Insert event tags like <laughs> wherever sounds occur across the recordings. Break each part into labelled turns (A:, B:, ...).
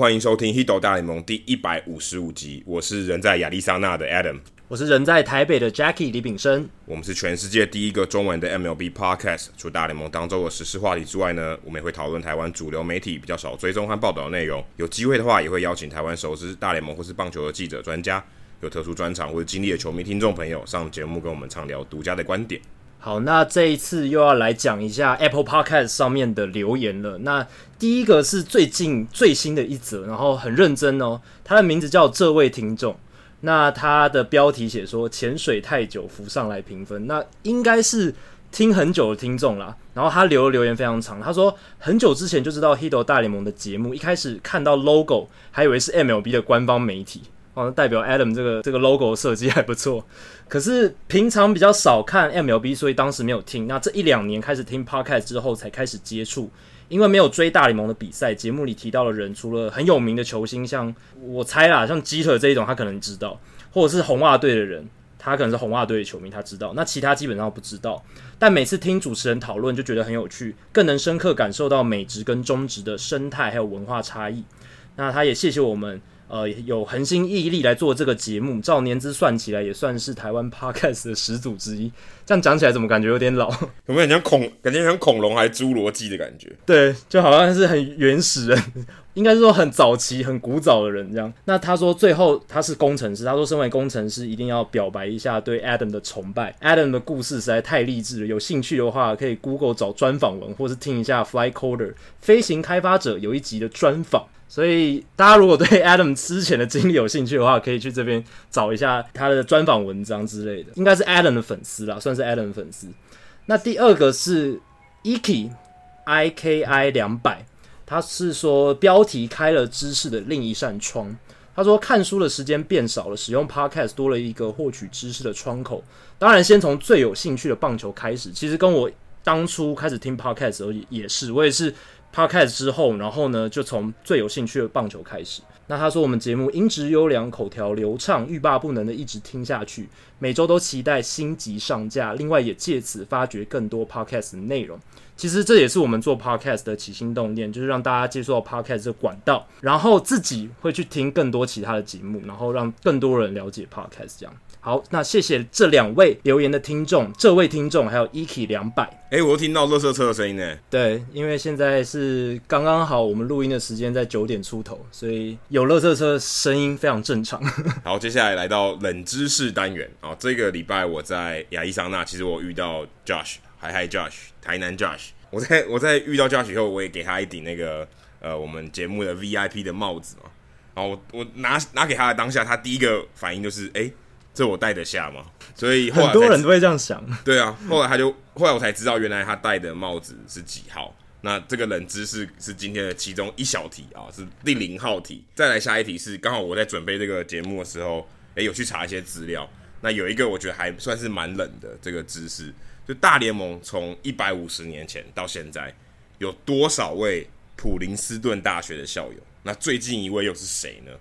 A: 欢迎收听《Hito 大联盟》第一百五十五集。我是人在亚利桑那的 Adam，
B: 我是人在台北的 Jackie 李炳生。
A: 我们是全世界第一个中文的 MLB Podcast。除大联盟当周的时事话题之外呢，我们也会讨论台湾主流媒体比较少追踪和报道的内容。有机会的话，也会邀请台湾熟知大联盟或是棒球的记者、专家，有特殊专长或者经历的球迷听众朋友上节目跟我们畅聊独家的观点。
B: 好，那这一次又要来讲一下 Apple Podcast 上面的留言了。那第一个是最近最新的一则，然后很认真哦。他的名字叫这位听众，那他的标题写说潜水太久浮上来评分，那应该是听很久的听众啦。然后他留的留言非常长，他说很久之前就知道 Hito 大联盟的节目，一开始看到 logo 还以为是 MLB 的官方媒体。哦，代表 Adam 这个这个 logo 设计还不错，可是平常比较少看 MLB，所以当时没有听。那这一两年开始听 Podcast 之后，才开始接触。因为没有追大联盟的比赛，节目里提到的人，除了很有名的球星，像我猜啦，像基特这一种，他可能知道；或者是红袜队的人，他可能是红袜队的球迷，他知道。那其他基本上不知道。但每次听主持人讨论，就觉得很有趣，更能深刻感受到美职跟中职的生态还有文化差异。那他也谢谢我们。呃，有恒心毅力来做这个节目，照年资算起来也算是台湾 Podcast 的始祖之一。这样讲起来，怎么感觉有点老？
A: 有没有很像恐，感觉像恐龙还是侏罗纪的感觉？
B: 对，就好像是很原始人，应该是说很早期、很古早的人这样。那他说最后他是工程师，他说身为工程师一定要表白一下对 Adam 的崇拜。Adam 的故事实在太励志了，有兴趣的话可以 Google 找专访文，或是听一下 Fly Coder 飞行开发者有一集的专访。所以大家如果对 <laughs> Adam 之前的经历有兴趣的话，可以去这边找一下他的专访文章之类的，应该是 Adam 的粉丝啦，算是 Adam 的粉丝。那第二个是 Iki I K I 两百，他是说标题开了知识的另一扇窗。他说看书的时间变少了，使用 Podcast 多了一个获取知识的窗口。当然，先从最有兴趣的棒球开始，其实跟我当初开始听 Podcast 的时候也是，我也是。Podcast 之后，然后呢，就从最有兴趣的棒球开始。那他说我们节目音质优良，口条流畅，欲罢不能的一直听下去，每周都期待新集上架。另外也借此发掘更多 Podcast 的内容。其实这也是我们做 Podcast 的起心动念，就是让大家接触到 Podcast 的管道，然后自己会去听更多其他的节目，然后让更多人了解 Podcast 这样。好，那谢谢这两位留言的听众，这位听众还有 Eki 两百。
A: 哎、欸，我又听到垃圾车的声音呢。
B: 对，因为现在是刚刚好，我们录音的时间在九点出头，所以有垃圾车声音非常正常。<laughs>
A: 好，接下来来到冷知识单元啊，这个礼拜我在亚利桑那，其实我遇到 Josh，嗨嗨 Josh，台南 Josh。我在我在遇到 Josh 以后，我也给他一顶那个呃我们节目的 VIP 的帽子嘛。然后我我拿拿给他的当下，他第一个反应就是哎。欸这我戴得下吗？所以后来
B: 很多人都会这样想。
A: 对啊，后来他就后来我才知道，原来他戴的帽子是几号。那这个冷知识是今天的其中一小题啊，是第零号题。再来下一题是刚好我在准备这个节目的时候，诶，有去查一些资料。那有一个我觉得还算是蛮冷的这个知识，就大联盟从一百五十年前到现在，有多少位普林斯顿大学的校友？那最近一位又是谁呢？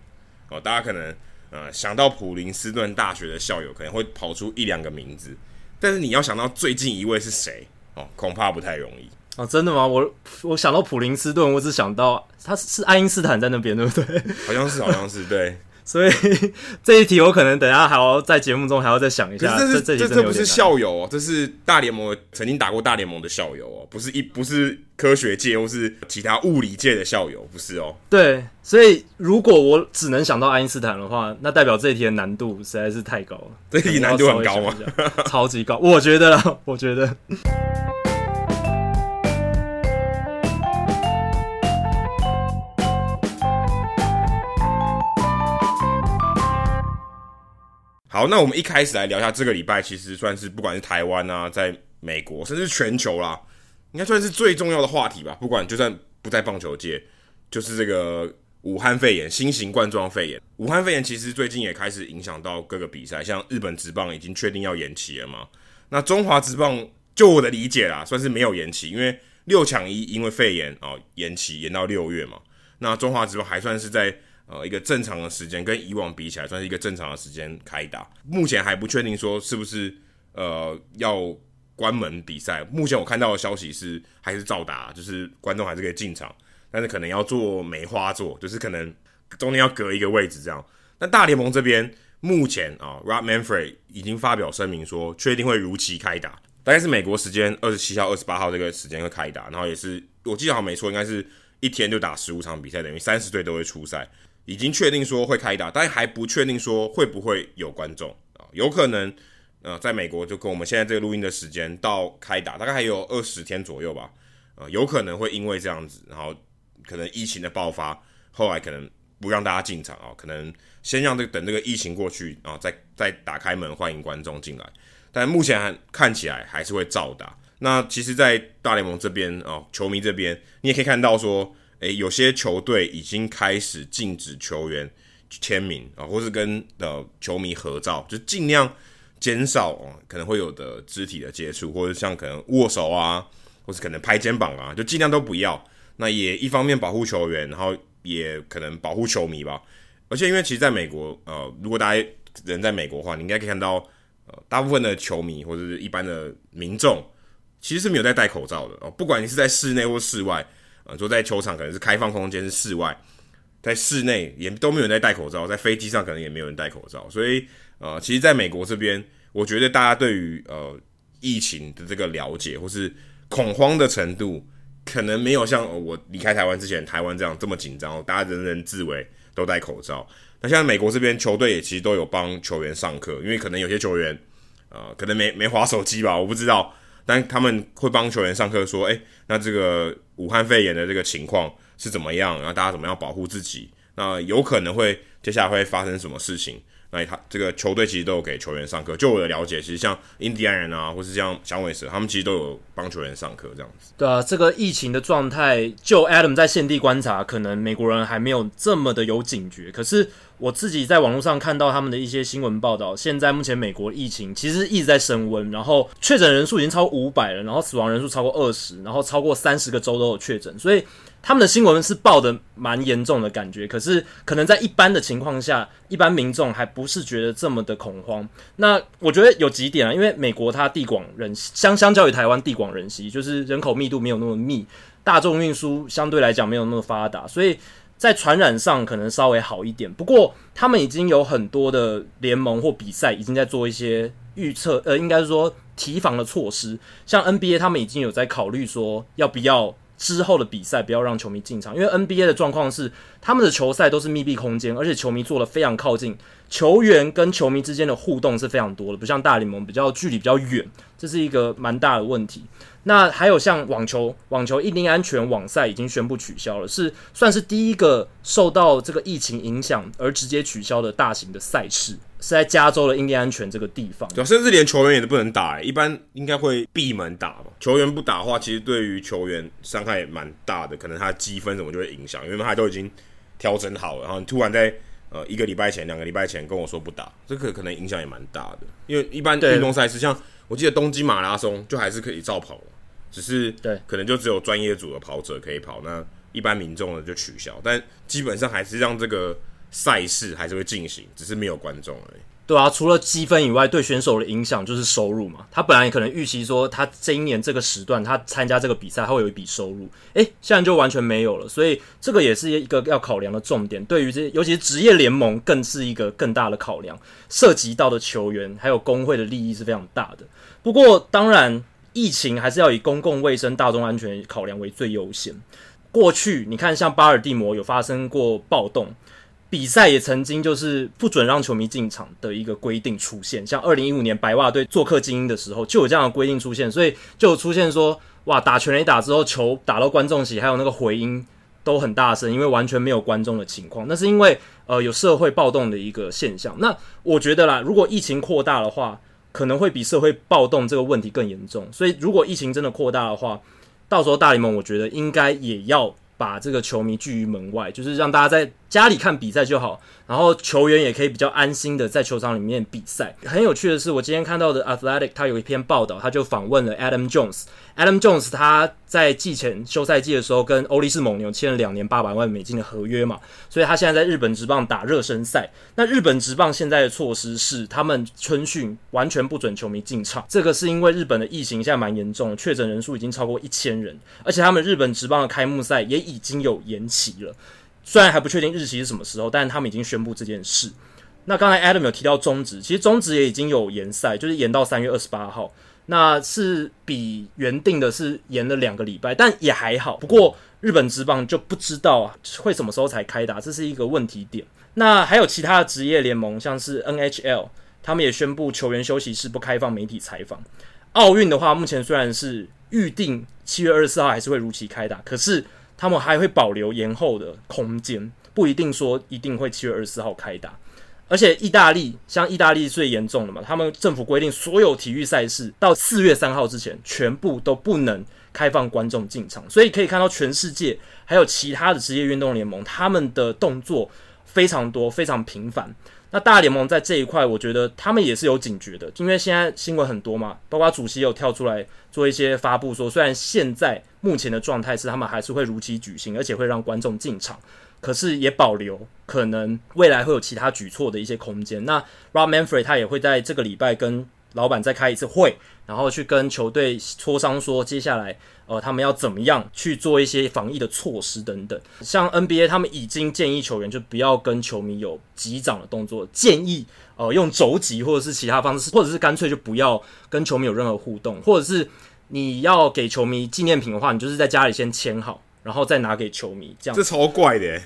A: 哦，大家可能。呃，想到普林斯顿大学的校友，可能会跑出一两个名字，但是你要想到最近一位是谁哦，恐怕不太容易
B: 哦。真的吗？我我想到普林斯顿，我只想到他是爱因斯坦在那边，对不对？
A: 好像是，好像是对。
B: 所以 <laughs> 这一题我可能等下还要在节目中还要再想一下。
A: 这是
B: 这
A: 这这不是校友哦，这是大联盟曾经打过大联盟的校友哦，不是一不是科学界或是其他物理界的校友，不是哦。
B: 对，所以如果我只能想到爱因斯坦的话，那代表这一题的难度实在是太高了。
A: 这一题难度很高吗？
B: 超级高，我觉得啦，我觉得。
A: 好，那我们一开始来聊一下这个礼拜，其实算是不管是台湾啊，在美国，甚至全球啦，应该算是最重要的话题吧。不管就算不在棒球界，就是这个武汉肺炎新型冠状肺炎。武汉肺炎其实最近也开始影响到各个比赛，像日本职棒已经确定要延期了嘛。那中华职棒，就我的理解啦，算是没有延期，因为六抢一因为肺炎哦延期延到六月嘛。那中华职棒还算是在。呃，一个正常的时间跟以往比起来，算是一个正常的时间开打。目前还不确定说是不是呃要关门比赛。目前我看到的消息是还是照打，就是观众还是可以进场。但是可能要做梅花座，就是可能中间要隔一个位置这样。那大联盟这边目前啊，Rob Manfred 已经发表声明说，确定会如期开打，大概是美国时间二十七号、二十八号这个时间会开打，然后也是我记得好像没错，应该是一天就打十五场比赛，等于三十队都会出赛，已经确定说会开打，但还不确定说会不会有观众啊，有可能呃，在美国就跟我们现在这个录音的时间到开打大概还有二十天左右吧，呃，有可能会因为这样子，然后可能疫情的爆发，后来可能不让大家进场啊，可能。先让这个等这个疫情过去啊，再再打开门欢迎观众进来。但目前还看起来还是会照打。那其实，在大联盟这边啊，球迷这边你也可以看到说，诶，有些球队已经开始禁止球员签名啊，或是跟呃球迷合照，就尽量减少可能会有的肢体的接触，或者像可能握手啊，或是可能拍肩膀啊，就尽量都不要。那也一方面保护球员，然后也可能保护球迷吧。而且，因为其实在美国，呃，如果大家人在美国的话，你应该可以看到，呃，大部分的球迷或者是一般的民众，其实是没有在戴口罩的哦。不管你是在室内或室外，说在球场可能是开放空间是室外，在室内也都没有人在戴口罩，在飞机上可能也没有人戴口罩。所以，呃，其实在美国这边，我觉得大家对于呃疫情的这个了解或是恐慌的程度，可能没有像我离开台湾之前台湾这样这么紧张，大家人人自危。都戴口罩。那现在美国这边球队也其实都有帮球员上课，因为可能有些球员，呃，可能没没滑手机吧，我不知道。但他们会帮球员上课，说，诶，那这个武汉肺炎的这个情况是怎么样？然后大家怎么样保护自己？那有可能会接下来会发生什么事情？那他这个球队其实都有给球员上课，就我的了解，其实像印第安人啊，或是像响尾蛇，他们其实都有帮球员上课这样子。
B: 对啊，这个疫情的状态，就 Adam 在现地观察，可能美国人还没有这么的有警觉。可是我自己在网络上看到他们的一些新闻报道，现在目前美国疫情其实一直在升温，然后确诊人数已经超过五百了，然后死亡人数超过二十，然后超过三十个州都有确诊，所以。他们的新闻是报的蛮严重的感觉，可是可能在一般的情况下，一般民众还不是觉得这么的恐慌。那我觉得有几点啊，因为美国它地广人相相较于台湾地广人稀，就是人口密度没有那么密，大众运输相对来讲没有那么发达，所以在传染上可能稍微好一点。不过他们已经有很多的联盟或比赛已经在做一些预测，呃，应该是说提防的措施，像 NBA 他们已经有在考虑说要不要。之后的比赛不要让球迷进场，因为 NBA 的状况是他们的球赛都是密闭空间，而且球迷坐的非常靠近，球员跟球迷之间的互动是非常多的，不像大联盟比较距离比较远，这是一个蛮大的问题。那还有像网球，网球印第安全网赛已经宣布取消了，是算是第一个受到这个疫情影响而直接取消的大型的赛事，是在加州的印第安全这个地方。
A: 对，甚至连球员也都不能打，欸，一般应该会闭门打吧？球员不打的话，其实对于球员伤害也蛮大的，可能他积分什么就会影响，因为他都已经调整好了，然后你突然在呃一个礼拜前、两个礼拜前跟我说不打，这个可能影响也蛮大的。因为一般运动赛事，像我记得东京马拉松就还是可以照跑。只是对，可能就只有专业组的跑者可以跑，那一般民众呢就取消，但基本上还是让这个赛事还是会进行，只是没有观众而已。
B: 对啊，除了积分以外，对选手的影响就是收入嘛。他本来也可能预期说，他这一年这个时段他参加这个比赛，他会有一笔收入，诶，现在就完全没有了。所以这个也是一个要考量的重点。对于这，尤其是职业联盟，更是一个更大的考量，涉及到的球员还有工会的利益是非常大的。不过当然。疫情还是要以公共卫生、大众安全考量为最优先。过去你看，像巴尔的摩有发生过暴动，比赛也曾经就是不准让球迷进场的一个规定出现。像二零一五年白袜队做客精英的时候，就有这样的规定出现，所以就出现说，哇，打全垒打之后，球打到观众席，还有那个回音都很大声，因为完全没有观众的情况。那是因为呃有社会暴动的一个现象。那我觉得啦，如果疫情扩大的话，可能会比社会暴动这个问题更严重，所以如果疫情真的扩大的话，到时候大联盟我觉得应该也要把这个球迷拒于门外，就是让大家在家里看比赛就好，然后球员也可以比较安心的在球场里面比赛。很有趣的是，我今天看到的 Athletic，他有一篇报道，他就访问了 Adam Jones。Adam Jones 他在季前休赛季的时候跟欧力士蒙牛签了两年八百万美金的合约嘛，所以他现在在日本职棒打热身赛。那日本职棒现在的措施是，他们春训完全不准球迷进场，这个是因为日本的疫情现在蛮严重的，确诊人数已经超过一千人，而且他们日本职棒的开幕赛也已经有延期了。虽然还不确定日期是什么时候，但是他们已经宣布这件事。那刚才 Adam 有提到中职，其实中职也已经有延赛，就是延到三月二十八号，那是比原定的是延了两个礼拜，但也还好。不过日本职棒就不知道啊，会什么时候才开打，这是一个问题点。那还有其他的职业联盟，像是 NHL，他们也宣布球员休息室不开放媒体采访。奥运的话，目前虽然是预定七月二十四号还是会如期开打，可是。他们还会保留延后的空间，不一定说一定会七月二十四号开打。而且意大利，像意大利最严重的嘛，他们政府规定所有体育赛事到四月三号之前，全部都不能开放观众进场。所以可以看到，全世界还有其他的职业运动联盟，他们的动作非常多，非常频繁。那大联盟在这一块，我觉得他们也是有警觉的，因为现在新闻很多嘛，包括主席有跳出来做一些发布，说虽然现在目前的状态是他们还是会如期举行，而且会让观众进场，可是也保留可能未来会有其他举措的一些空间。那 Rob Manfred 他也会在这个礼拜跟老板再开一次会，然后去跟球队磋商说，接下来呃他们要怎么样去做一些防疫的措施等等。像 NBA 他们已经建议球员就不要跟球迷有击掌的动作，建议呃用肘击或者是其他方式，或者是干脆就不要跟球迷有任何互动，或者是你要给球迷纪念品的话，你就是在家里先签好，然后再拿给球迷，这样。
A: 这超怪的，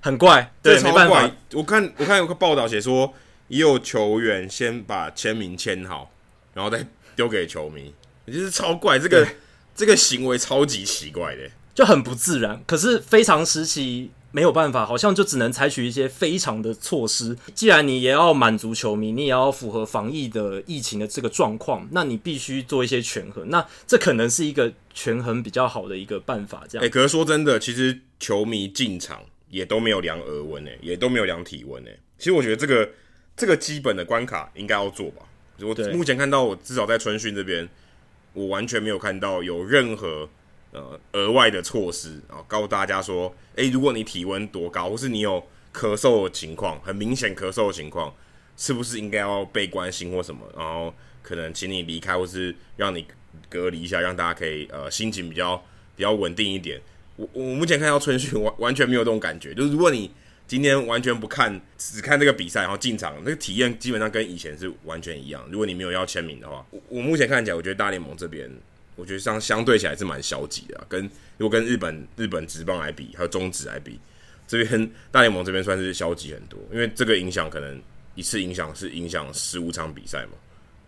B: 很怪，
A: 对，
B: 没办法。
A: 我看我看有个报道写说。也有球员先把签名签好，然后再丢给球迷，也就是超怪。这个这个行为超级奇怪的，
B: 就很不自然。可是非常时期没有办法，好像就只能采取一些非常的措施。既然你也要满足球迷，你也要符合防疫的疫情的这个状况，那你必须做一些权衡。那这可能是一个权衡比较好的一个办法。这样，
A: 哎、欸，可是说真的，其实球迷进场也都没有量额温诶，也都没有量体温诶。其实我觉得这个。这个基本的关卡应该要做吧？我目前看到，我至少在春训这边，我完全没有看到有任何呃额外的措施啊，告诉大家说，诶，如果你体温多高，或是你有咳嗽的情况，很明显咳嗽的情况，是不是应该要被关心或什么？然后可能请你离开，或是让你隔离一下，让大家可以呃心情比较比较稳定一点。我我目前看到春训完完全没有这种感觉，就是如果你。今天完全不看，只看这个比赛，然后进场，那个体验基本上跟以前是完全一样。如果你没有要签名的话，我我目前看起来，我觉得大联盟这边，我觉得相相对起来是蛮消极的。跟如果跟日本日本职棒来比，还有中职来比，这边大联盟这边算是消极很多。因为这个影响可能一次影响是影响十五场比赛嘛，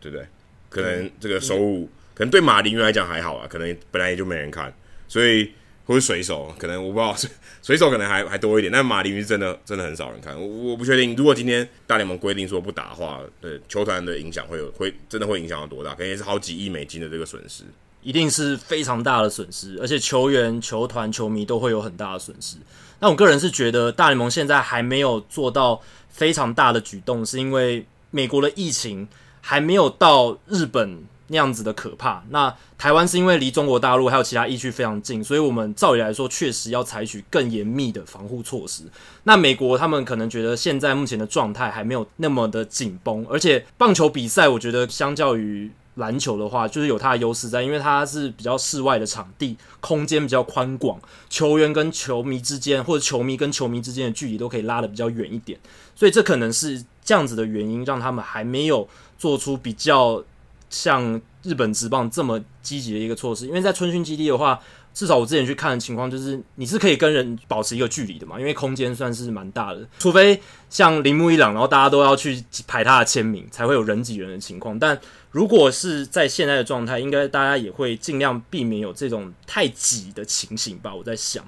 A: 对不对？可能这个收入，可能对马林鱼来讲还好啊，可能本来也就没人看，所以。或是水手，可能我不知道，水 <laughs> 水手可能还还多一点，但马林鱼是真的真的很少人看，我我不确定。如果今天大联盟规定说不打的话，对球团的影响会有会真的会影响到多大？可能也是好几亿美金的这个损失，
B: 一定是非常大的损失，而且球员、球团、球迷都会有很大的损失。那我个人是觉得大联盟现在还没有做到非常大的举动，是因为美国的疫情还没有到日本。那样子的可怕。那台湾是因为离中国大陆还有其他疫区非常近，所以我们照理来说确实要采取更严密的防护措施。那美国他们可能觉得现在目前的状态还没有那么的紧绷，而且棒球比赛我觉得相较于篮球的话，就是有它的优势在，因为它是比较室外的场地，空间比较宽广，球员跟球迷之间或者球迷跟球迷之间的距离都可以拉得比较远一点，所以这可能是这样子的原因，让他们还没有做出比较。像日本职棒这么积极的一个措施，因为在春训基地的话，至少我之前去看的情况就是，你是可以跟人保持一个距离的嘛，因为空间算是蛮大的。除非像铃木一朗，然后大家都要去排他的签名，才会有人挤人的情况。但如果是在现在的状态，应该大家也会尽量避免有这种太挤的情形吧。我在想，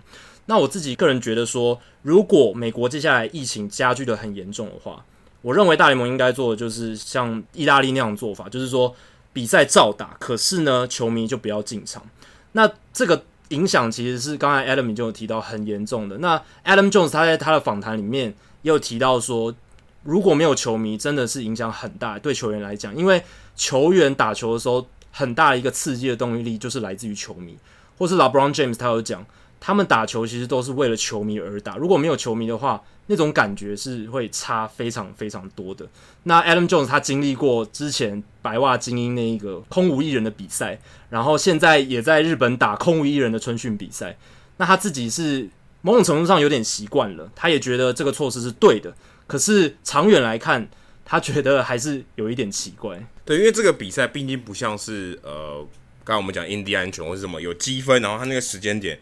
B: 那我自己个人觉得说，如果美国接下来疫情加剧得很严重的话，我认为大联盟应该做的就是像意大利那样做法，就是说。比赛照打，可是呢，球迷就不要进场。那这个影响其实是刚才 Adam 就有提到很严重的。那 Adam Jones 他在他的访谈里面也有提到说，如果没有球迷，真的是影响很大，对球员来讲，因为球员打球的时候，很大一个刺激的动力就是来自于球迷，或是 LeBron James 他有讲，他们打球其实都是为了球迷而打，如果没有球迷的话，那种感觉是会差非常非常多的。那 Adam Jones 他经历过之前白袜精英那一个空无一人的比赛，然后现在也在日本打空无一人的春训比赛。那他自己是某种程度上有点习惯了，他也觉得这个措施是对的。可是长远来看，他觉得还是有一点奇怪。
A: 对，因为这个比赛毕竟不像是呃，刚刚我们讲印第安拳或是什么有积分，然后他那个时间点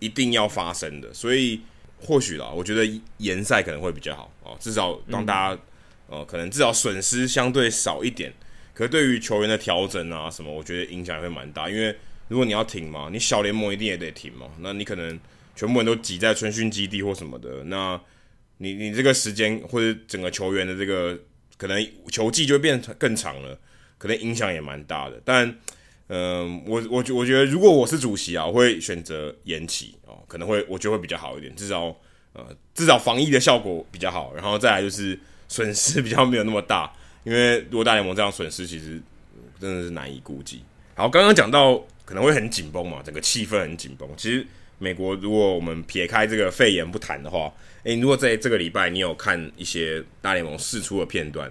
A: 一定要发生的，所以。或许啦，我觉得延赛可能会比较好哦，至少让大家、嗯、呃，可能至少损失相对少一点。可是对于球员的调整啊什么，我觉得影响会蛮大。因为如果你要停嘛，你小联盟一定也得停嘛。那你可能全部人都挤在春训基地或什么的，那你你这个时间或者整个球员的这个可能球季就会变更长了，可能影响也蛮大的。但嗯，我我觉我觉得，如果我是主席啊，我会选择延期哦，可能会我觉得会比较好一点，至少呃，至少防疫的效果比较好，然后再来就是损失比较没有那么大，因为如果大联盟这样损失，其实真的是难以估计。好，刚刚讲到可能会很紧绷嘛，整个气氛很紧绷。其实美国如果我们撇开这个肺炎不谈的话，诶，如果在这个礼拜你有看一些大联盟试出的片段，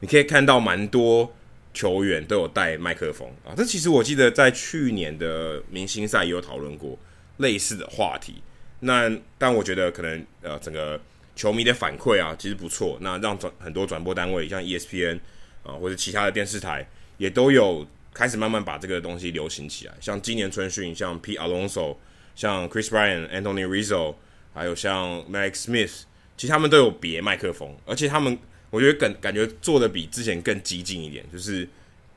A: 你可以看到蛮多。球员都有带麦克风啊，这其实我记得在去年的明星赛也有讨论过类似的话题。那但我觉得可能呃整个球迷的反馈啊其实不错，那让转很多转播单位像 ESPN 啊或者其他的电视台也都有开始慢慢把这个东西流行起来。像今年春训，像 P Alonso，像 Chris Bryan、Anthony Rizzo，还有像 Max Smith，其实他们都有别麦克风，而且他们。我觉得感感觉做的比之前更激进一点，就是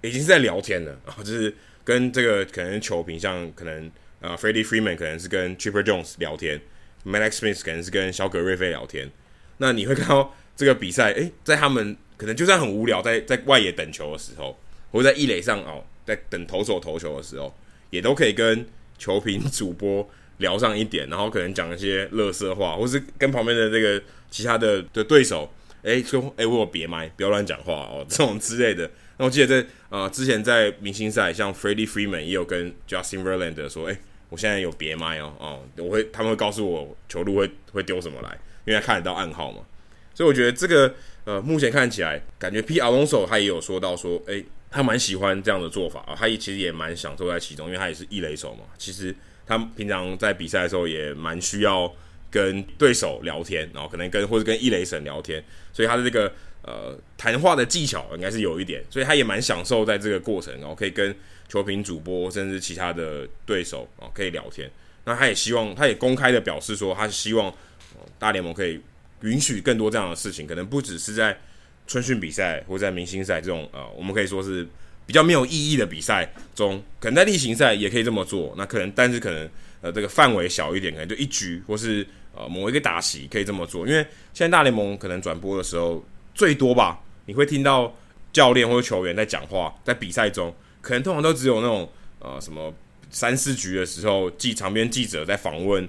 A: 已经是在聊天了啊，<laughs> 就是跟这个可能球评，像可能呃 Freddie Freeman 可能是跟 Chipper Jones 聊天，Mallex Smith 可能是跟小葛瑞菲聊天。那你会看到这个比赛，诶，在他们可能就算很无聊，在在外野等球的时候，或者在一垒上哦，在等投手投球的时候，也都可以跟球评主播聊上一点，然后可能讲一些乐色话，或是跟旁边的这个其他的的对手。哎，说哎，我有别麦，不要乱讲话哦，这种之类的。那我记得在呃之前在明星赛，像 Freddie Freeman 也有跟 Justin Verlander 说，哎，我现在有别麦哦，哦，我会他们会告诉我球路会会丢什么来，因为他看得到暗号嘛。所以我觉得这个呃目前看起来，感觉 P Alonso 他也有说到说，哎，他蛮喜欢这样的做法啊，他也其实也蛮享受在其中，因为他也是一垒手嘛。其实他平常在比赛的时候也蛮需要。跟对手聊天，然后可能跟或者跟一垒神聊天，所以他的这个呃谈话的技巧应该是有一点，所以他也蛮享受在这个过程，然后可以跟球评、主播甚至其他的对手啊可以聊天。那他也希望，他也公开的表示说，他是希望大联盟可以允许更多这样的事情，可能不只是在春训比赛或在明星赛这种呃，我们可以说是比较没有意义的比赛中，可能在例行赛也可以这么做。那可能，但是可能呃这个范围小一点，可能就一局或是。呃，某一个打席可以这么做，因为现在大联盟可能转播的时候最多吧，你会听到教练或者球员在讲话，在比赛中，可能通常都只有那种呃什么三四局的时候，记场边记者在访问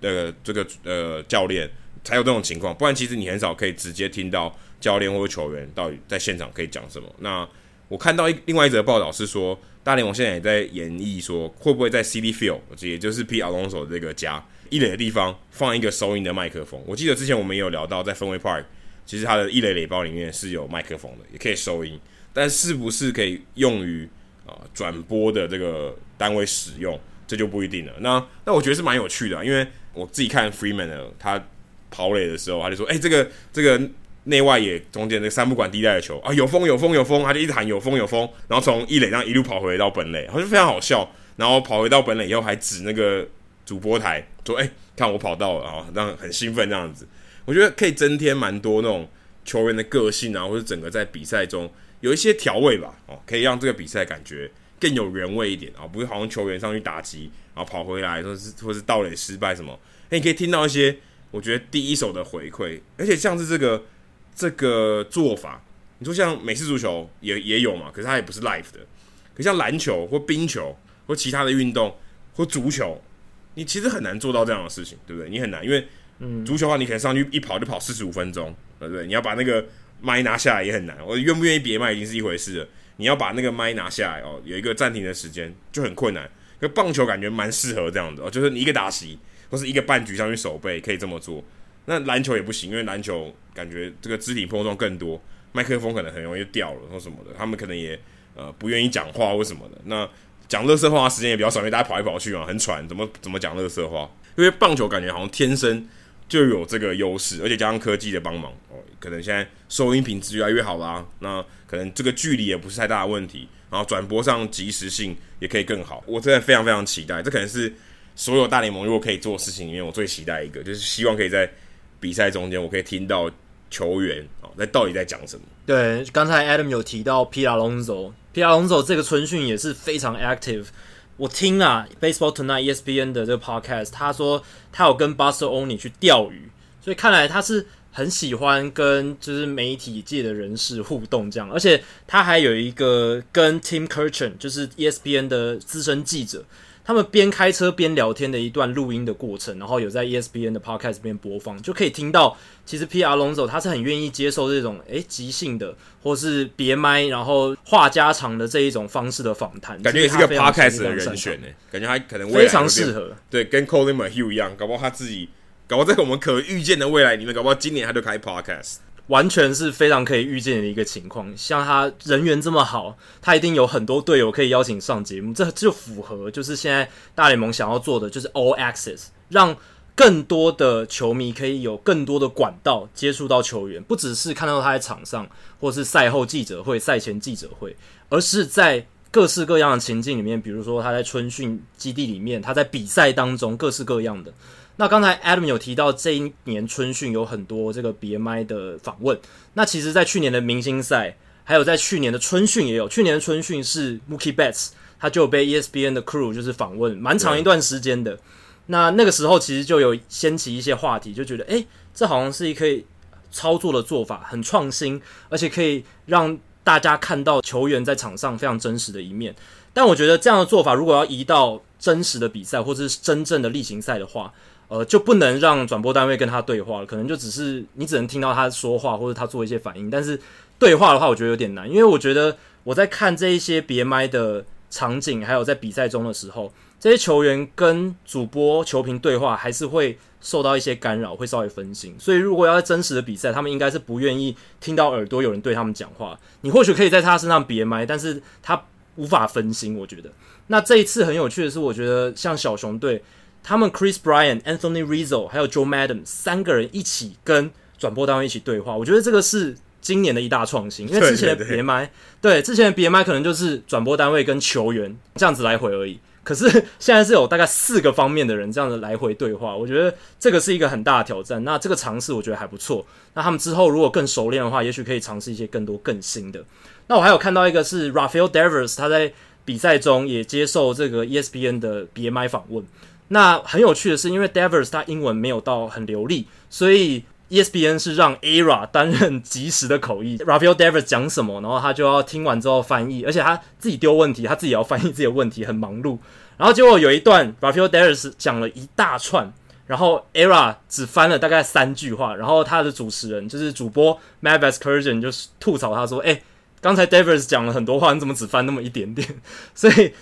A: 那个这个呃教练才有这种情况，不然其实你很少可以直接听到教练或者球员到底在现场可以讲什么。那我看到一另外一则报道是说，大联盟现在也在演绎说，会不会在 C D Field，也就是 Pete Alonso 这个家。一垒的地方放一个收音的麦克风，我记得之前我们也有聊到，在氛围 Park，其实它的一垒垒包里面是有麦克风的，也可以收音，但是不是可以用于啊转播的这个单位使用，这就不一定了。那那我觉得是蛮有趣的，因为我自己看 Freeman 的他跑垒的时候，他就说：“哎，这个这个内外野中间那个三不管地带的球啊，有风有风有风，他就一直喊有风有风，然后从一垒上一路跑回到本垒，好像非常好笑。然后跑回到本垒以后，还指那个。”主播台说：“哎、看我跑到了啊，让很兴奋这样子。我觉得可以增添蛮多那种球员的个性啊，或者整个在比赛中有一些调味吧，哦，可以让这个比赛感觉更有人味一点啊，不是好像球员上去打击，然后跑回来，或是或是盗垒失败什么。哎，你可以听到一些我觉得第一手的回馈，而且像是这个这个做法，你说像美式足球也也有嘛，可是它也不是 live 的。可像篮球或冰球或其他的运动或足球。”你其实很难做到这样的事情，对不对？你很难，因为足球的话，你可能上去一跑就跑四十五分钟，对不对？你要把那个麦拿下来也很难。我愿不愿意别麦已经是一回事了，你要把那个麦拿下来哦，有一个暂停的时间就很困难。那棒球感觉蛮适合这样的哦，就是你一个打席或是一个半局上去守备可以这么做。那篮球也不行，因为篮球感觉这个肢体碰撞更多，麦克风可能很容易掉了或什么的，他们可能也呃不愿意讲话或什么的。那讲乐色话时间也比较少，因为大家跑来跑去嘛，很喘，怎么怎么讲乐色话？因为棒球感觉好像天生就有这个优势，而且加上科技的帮忙哦，可能现在收音品质越来越好啦，那可能这个距离也不是太大的问题，然后转播上及时性也可以更好。我真的非常非常期待，这可能是所有大联盟如果可以做事情里面我最期待一个，就是希望可以在。比赛中间，我可以听到球员哦，在到底在讲什么？
B: 对，刚才 Adam 有提到 Pete Alonso，Pete Alonso 这个春训也是非常 active。我听啊，Baseball Tonight ESPN 的这个 podcast，他说他有跟 Buster Oni 去钓鱼，所以看来他是很喜欢跟就是媒体界的人士互动这样，而且他还有一个跟 Tim Kirchen，就是 ESPN 的资深记者，他们边开车边聊天的一段录音的过程，然后有在 ESPN 的 Podcast 边播放，就可以听到，其实 Pete Alonso 他是很愿意接受这种诶即兴的，或是别麦，然后话家常的这一种方式的访谈，
A: 感觉也是个 Podcast 的人选呢。感觉他可能
B: 非常适合，
A: 对，跟 Colin McHugh 一样，搞不好他自己，搞不好在我们可预见的未来里面，搞不好今年他就开 Podcast。
B: 完全是非常可以预见的一个情况，像他人缘这么好，他一定有很多队友可以邀请上节目，这就符合就是现在大联盟想要做的，就是 All Access，让更多的球迷可以有更多的管道接触到球员，不只是看到他在场上，或是赛后记者会、赛前记者会，而是在各式各样的情境里面，比如说他在春训基地里面，他在比赛当中，各式各样的。那刚才 Adam 有提到，这一年春训有很多这个别麦的访问。那其实，在去年的明星赛，还有在去年的春训也有。去年的春训是 Mookie Betts，他就被 ESPN 的 crew 就是访问蛮长一段时间的。那那个时候其实就有掀起一些话题，就觉得诶，这好像是一个可以操作的做法，很创新，而且可以让大家看到球员在场上非常真实的一面。但我觉得这样的做法，如果要移到真实的比赛或者是真正的例行赛的话，呃，就不能让转播单位跟他对话了，可能就只是你只能听到他说话或者他做一些反应，但是对话的话，我觉得有点难，因为我觉得我在看这一些别麦的场景，还有在比赛中的时候，这些球员跟主播、球评对话，还是会受到一些干扰，会稍微分心。所以如果要在真实的比赛，他们应该是不愿意听到耳朵有人对他们讲话。你或许可以在他身上别麦，但是他无法分心。我觉得，那这一次很有趣的是，我觉得像小熊队。他们 Chris Bryant、Anthony Rizzo 还有 Joe Madden 三个人一起跟转播单位一起对话，我觉得这个是今年的一大创新。因为之前的别麦，对之前的别麦可能就是转播单位跟球员这样子来回而已。可是 <laughs> 现在是有大概四个方面的人这样子来回对话，我觉得这个是一个很大的挑战。那这个尝试我觉得还不错。那他们之后如果更熟练的话，也许可以尝试一些更多更新的。那我还有看到一个是 Rafael Devers，他在比赛中也接受这个 ESPN 的别麦访问。那很有趣的是，因为 Devers 他英文没有到很流利，所以 ESPN 是让 Ara 担任即时的口译。Rafael Devers 讲什么，然后他就要听完之后翻译，而且他自己丢问题，他自己也要翻译自己的问题，很忙碌。然后结果有一段 Rafael Devers 讲了一大串，然后 Ara 只翻了大概三句话，然后他的主持人就是主播 Matt Vasgersian 就是吐槽他说：“哎、刚才 Devers 讲了很多话，你怎么只翻那么一点点？” <laughs> 所以。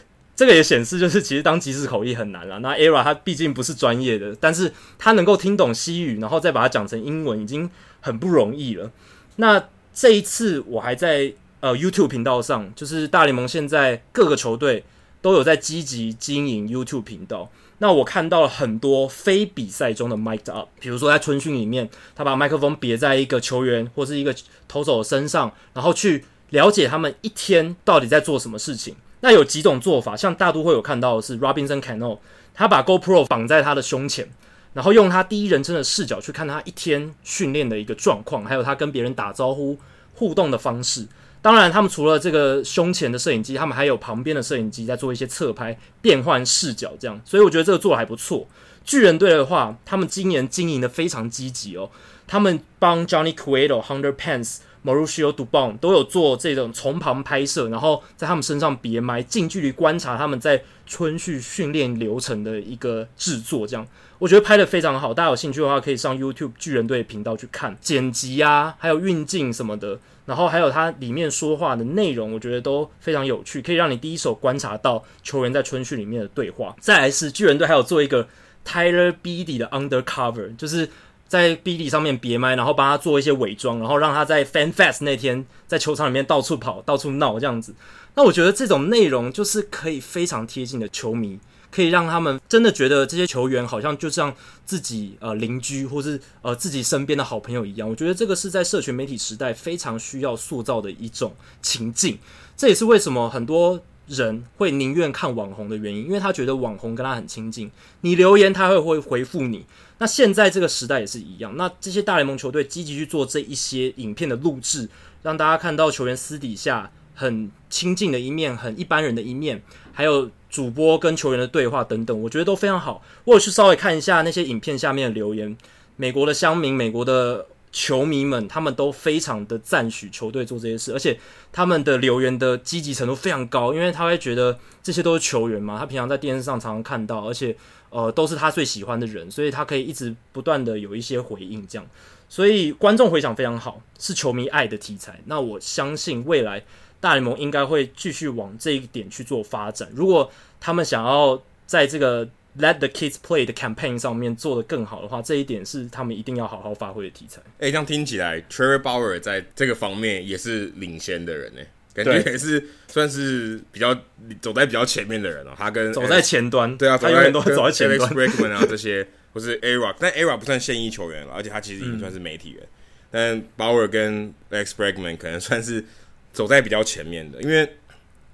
B: 这个也显示，就是其实当即时口译很难了。那 ERA 他毕竟不是专业的，但是他能够听懂西语，然后再把它讲成英文，已经很不容易了。那这一次我还在呃 YouTube 频道上，就是大联盟现在各个球队都有在积极经营 YouTube 频道。那我看到了很多非比赛中的 mic'd up，比如说在春训里面，他把麦克风别在一个球员或是一个投手的身上，然后去了解他们一天到底在做什么事情。那有几种做法，像大都会有看到的是 Robinson Cano，他把 GoPro 绑在他的胸前，然后用他第一人称的视角去看他一天训练的一个状况，还有他跟别人打招呼互动的方式。当然，他们除了这个胸前的摄影机，他们还有旁边的摄影机在做一些侧拍，变换视角这样。所以我觉得这个做得还不错。巨人队的话，他们今年经营的非常积极哦，他们帮 Johnny Cueto、Hunter Pence、Mauricio Dubon 都有做这种从旁拍摄，然后在他们身上别麦，近距离观察他们在春训训练流程的一个制作。这样我觉得拍的非常好，大家有兴趣的话可以上 YouTube 巨人队频道去看剪辑啊，还有运镜什么的，然后还有它里面说话的内容，我觉得都非常有趣，可以让你第一手观察到球员在春训里面的对话。再来是巨人队还有做一个 Tyler Beedy 的 Undercover，就是。在 Beede 上面别麦，然后帮他做一些伪装，然后让他在 Fan Fest 那天在球场里面到处跑、到处闹这样子。那我觉得这种内容就是可以非常贴近的球迷，可以让他们真的觉得这些球员好像就像自己呃邻居或是呃自己身边的好朋友一样。我觉得这个是在社群媒体时代非常需要塑造的一种情境。这也是为什么很多人会宁愿看网红的原因，因为他觉得网红跟他很亲近，你留言他会会回复你。那现在这个时代也是一样，那这些大联盟球队积极去做这一些影片的录制，让大家看到球员私底下很亲近的一面，很一般人的一面，还有主播跟球员的对话等等，我觉得都非常好。我有去稍微看一下那些影片下面的留言，美国的乡民、美国的球迷们，他们都非常的赞许球队做这些事，而且他们的留言的积极程度非常高，因为他会觉得这些都是球员嘛，他平常在电视上常常看到，而且。呃，都是他最喜欢的人，所以他可以一直不断的有一些回应，这样，所以观众回响非常好，是球迷爱的题材。那我相信未来大联盟应该会继续往这一点去做发展。如果他们想要在这个 Let the Kids Play 的 campaign 上面做得更好的话，这一点是他们一定要好好发挥的题材。
A: 哎、欸，这样听起来，Trevor Bauer 在这个方面也是领先的人呢。感觉也是算是比较走在比较前面的人哦、喔。他跟
B: 走在前端，
A: 对啊，
B: 他永远都走在前端。
A: Bregman 啊，这些或是 A-Rod，但 A-Rod 不算现役球员了，而且他其实已经算是媒体人。嗯、但 Bauer 跟 Alex Bregman 可能算是走在比较前面的，因为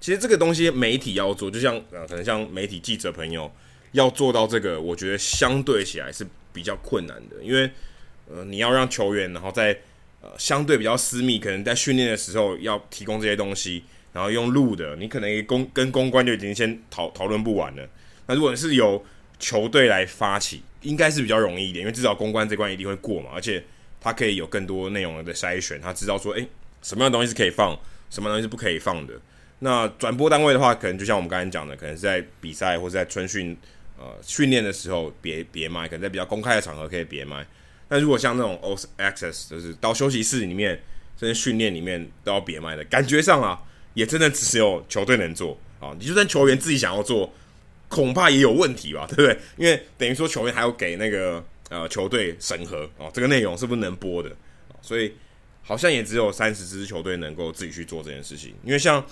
A: 其实这个东西媒体要做，就像呃，可能像媒体记者朋友要做到这个，我觉得相对起来是比较困难的，因为呃，你要让球员然后在呃相对比较私密，可能在训练的时候要提供这些东西，然后用录的，你可能公跟公关就已经先讨讨论不完了。那如果是由球队来发起，应该是比较容易一点，因为至少公关这关一定会过嘛，而且他可以有更多内容的筛选，他知道说，诶，什么样的东西是可以放，什么东西是不可以放的。那转播单位的话，可能就像我们刚才讲的，可能是在比赛或者在春训呃训练的时候别别麦，可能在比较公开的场合可以别麦。那如果像那种 All Access，就是到休息室里面，甚至训练里面都要别麦的，感觉上啊，也真的只有球队能做啊。你就算球员自己想要做，恐怕也有问题吧，<laughs> 对不对？因为等于说球员还要给那个呃球队审核哦，这个内容是不是能播的？所以好像也只有三十支球队能够自己去做这件事情。因为像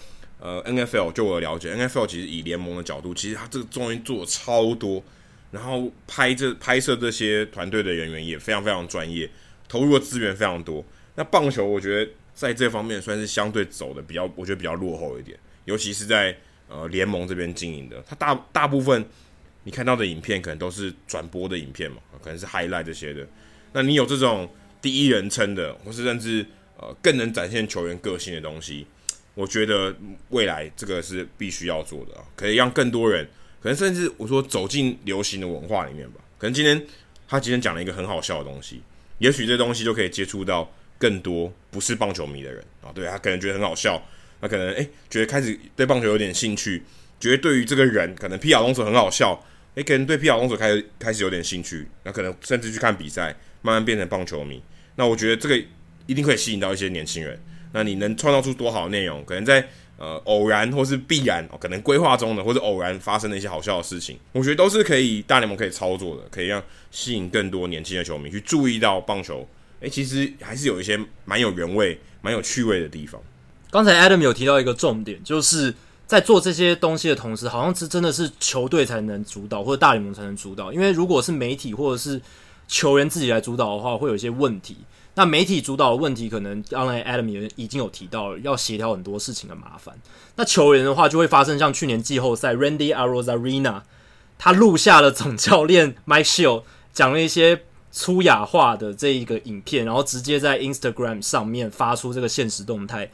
A: 呃 NFL，就我了解，NFL 其实以联盟的角度，其实他这个综艺做了超多。然后拍这拍摄这些团队的人员也非常非常专业，投入的资源非常多。那棒球我觉得在这方面算是相对走的比较，我觉得比较落后一点，尤其是在呃联盟这边经营的，它大大部分你看到的影片可能都是转播的影片嘛，可能是 highlight 这些的。那你有这种第一人称的，或是甚至呃更能展现球员个性的东西，我觉得未来这个是必须要做的，可以让更多人。可能甚至我说走进流行的文化里面吧。可能今天他今天讲了一个很好笑的东西，也许这东西就可以接触到更多不是棒球迷的人啊。对，他可能觉得很好笑，那可能诶、觉得开始对棒球有点兴趣，觉得对于这个人可能皮亚龙索很好笑，诶、可能对皮亚龙索开始开始有点兴趣，那可能甚至去看比赛，慢慢变成棒球迷。那我觉得这个一定可以吸引到一些年轻人。那你能创造出多好的内容？可能在。呃，偶然或是必然，哦可能规划中的或者偶然发生的一些好笑的事情，我觉得都是可以大联盟可以操作的，可以让吸引更多年轻的球迷去注意到棒球。诶，其实还是有一些蛮有原味、蛮有趣味的地方。
B: 刚才 Adam 有提到一个重点，就是在做这些东西的同时，好像是真的是球队才能主导，或者大联盟才能主导。因为如果是媒体或者是球员自己来主导的话，会有一些问题。那媒体主导的问题，可能刚才 Adam 也已经有提到了，要协调很多事情的麻烦。那球员的话，就会发生像去年季后赛，Randy Arozarena 他录下了总教练 Mike Shildt 讲了一些粗雅话的这一个影片，然后直接在 Instagram 上面发出这个现实动态，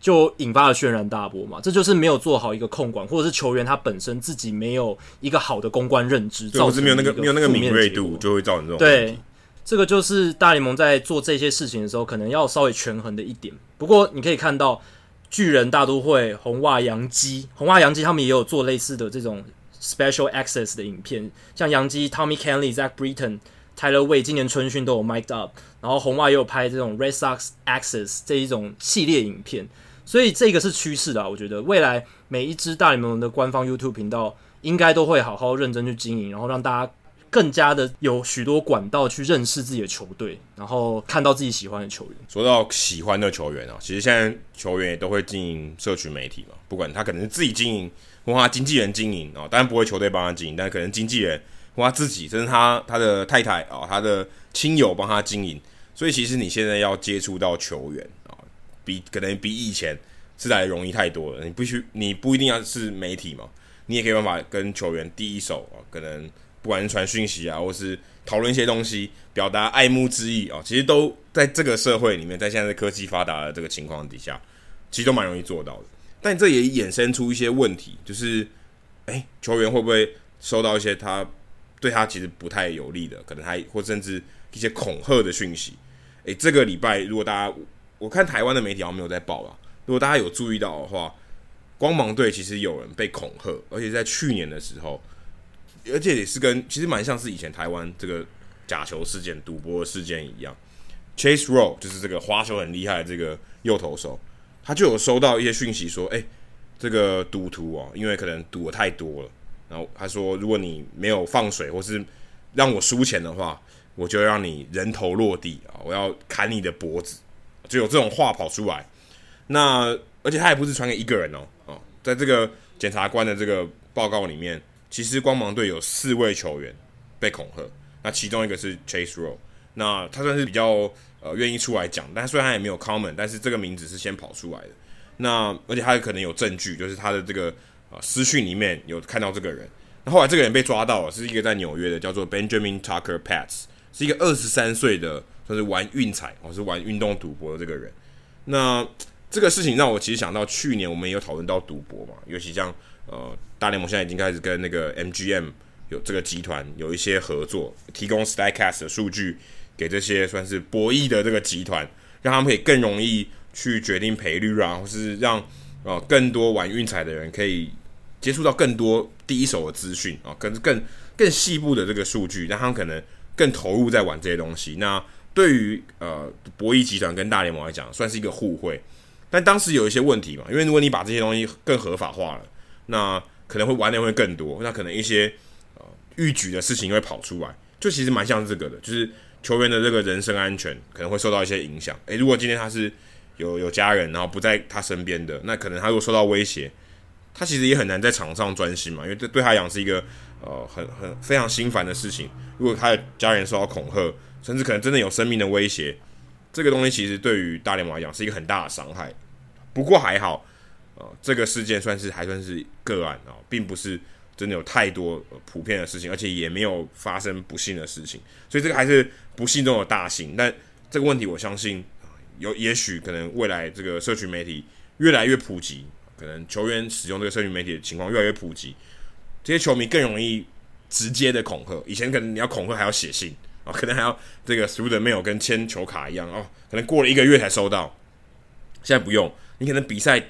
B: 就引发了轩然大波嘛。这就是没有做好一个控管，或者是球员他本身自己没有一个好的公关认知，导致没有那个
A: 没有那个敏锐度，就会造成这种。
B: 对。这个就是大联盟在做这些事情的时候，可能要稍微权衡的一点。不过你可以看到，巨人大都会、红袜洋基、红袜洋基他们也有做类似的这种 special access 的影片，像洋基 Tommy Kahnle、Zach Britton、Tyler Wade 今年春训都有 mic'd up，然后红袜也有拍这种 Red Sox access 这一种系列影片，所以这个是趋势的。我觉得未来每一支大联盟的官方 YouTube 频道应该都会好好认真去经营，然后让大家。更加的有许多管道去认识自己的球队，然后看到自己喜欢的球员。
A: 说到喜欢的球员啊，其实现在球员也都会经营社群媒体嘛，不管他可能是自己经营，或他经纪人经营啊，当然不会球队帮他经营，但可能经纪人或他自己，甚至他他的太太啊，他的亲友帮他经营。所以其实你现在要接触到球员啊，比可能比以前是来容易太多了。你必须你不一定要是媒体嘛，你也可以办法跟球员第一手啊，可能。不管是传讯息啊，或是讨论一些东西，表达爱慕之意啊，其实都在这个社会里面，在现在科技发达的这个情况底下，其实都蛮容易做到的。但这也衍生出一些问题，就是，哎、球员会不会收到一些他对他其实不太有利的，可能还或甚至一些恐吓的讯息？哎、这个礼拜如果大家我看台湾的媒体好像没有在报啊，如果大家有注意到的话，光芒队其实有人被恐吓，而且在去年的时候。而且也是跟其实蛮像是以前台湾这个假球事件、赌博事件一样，Chase Rowe 就是这个花球很厉害的这个右投手，他就有收到一些讯息说，哎、这个赌徒啊，因为可能赌的太多了，然后他说，如果你没有放水或是让我输钱的话，我就让你人头落地啊，我要砍你的脖子，就有这种话跑出来。那而且他也不是传给一个人哦，哦，在这个检察官的这个报告里面。其实光芒队有四位球员被恐吓，那其中一个是 Chase Rowe，那他算是比较呃愿意出来讲，但虽然他也没有 comment，但是这个名字是先跑出来的。那而且他可能有证据，就是他的这个呃私讯里面有看到这个人。那后来这个人被抓到了，是一个在纽约的，叫做 Benjamin Tucker Pats，是一个二十三岁的，算是玩运彩或是玩运动赌博的这个人。那这个事情让我其实想到去年我们也有讨论到赌博嘛，尤其像。呃，大联盟现在已经开始跟那个 MGM 有这个集团有一些合作，提供 Statcast 的数据给这些算是博弈的这个集团，让他们可以更容易去决定赔率啊，或是让呃更多玩运彩的人可以接触到更多第一手的资讯啊，跟更更细部的这个数据，让他们可能更投入在玩这些东西。那对于呃博弈集团跟大联盟来讲，算是一个互惠，但当时有一些问题嘛，因为如果你把这些东西更合法化了。那可能会玩的会更多，那可能一些呃预举的事情会跑出来，就其实蛮像这个的，就是球员的这个人身安全可能会受到一些影响。诶、如果今天他是有有家人，然后不在他身边的，那可能他如果受到威胁，他其实也很难在场上专心嘛，因为这对他讲是一个呃很很非常心烦的事情。如果他的家人受到恐吓，甚至可能真的有生命的威胁，这个东西其实对于大联盟来讲是一个很大的伤害。不过还好。这个事件算是还算是个案啊，并不是真的有太多普遍的事情，而且也没有发生不幸的事情，所以这个还是不幸中的大幸。但这个问题，我相信有也许可能未来这个社群媒体越来越普及，可能球员使用这个社群媒体的情况越来越普及，这些球迷更容易直接的恐吓。以前可能你要恐吓还要写信啊，可能还要这个 through the mail 跟签球卡一样哦，可能过了一个月才收到。现在不用，你可能比赛。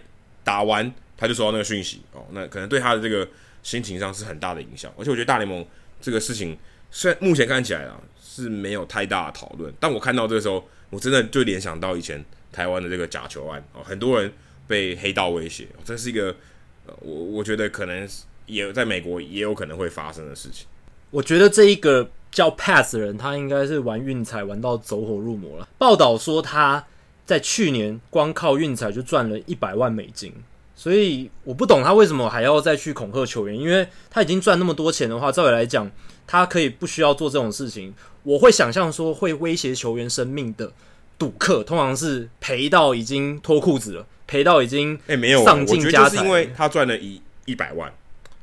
A: 打完他就收到那个讯息哦，那可能对他的这个心情上是很大的影响。而且我觉得大联盟这个事情，虽然目前看起来啊是没有太大的讨论，但我看到这个时候，我真的就联想到以前台湾的这个假球案哦，很多人被黑道威胁，这是一个呃，我我觉得可能也在美国也有可能会发生的事情。
B: 我觉得这一个叫 Pass 的人，他应该是玩运彩玩到走火入魔了。报道说他。在去年，光靠运彩就赚了一百万美金，所以我不懂他为什么还要再去恐吓球员，因为他已经赚那么多钱的话，照理来讲，他可以不需要做这种事情。我会想象说，会威胁球员生命的赌客，通常是赔到已经脱裤子了，赔到已经
A: 哎没有，丧尽家财。是因为他赚了一一百万，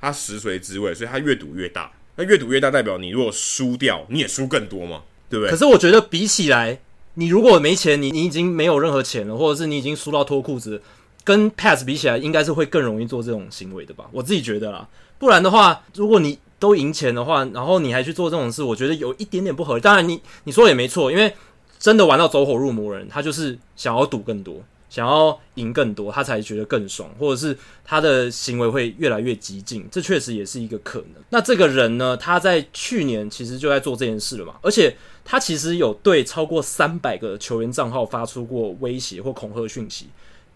A: 他食髓知味，所以他越赌越大。那越赌越大，代表你如果输掉，你也输更多嘛，对不对？
B: 可是我觉得比起来。你如果没钱，你你已经没有任何钱了，或者是你已经输到脱裤子，跟 Pass 比起来，应该是会更容易做这种行为的吧？我自己觉得啦。不然的话，如果你都赢钱的话，然后你还去做这种事，我觉得有一点点不合理。当然你，你你说也没错，因为真的玩到走火入魔人，他就是想要赌更多，想要赢更多，他才觉得更爽，或者是他的行为会越来越激进，这确实也是一个可能。那这个人呢，他在去年其实就在做这件事了嘛，而且他其实有对超过三百个球员账号发出过威胁或恐吓讯息。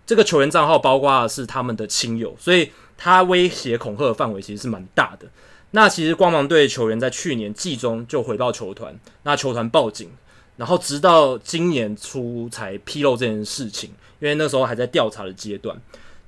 B: 这个球员账号包括的是他们的亲友，所以他威胁恐吓的范围其实是蛮大的。那其实光芒队球员在去年季中就回报球团，那球团报警，然后直到今年初才披露这件事情，因为那时候还在调查的阶段。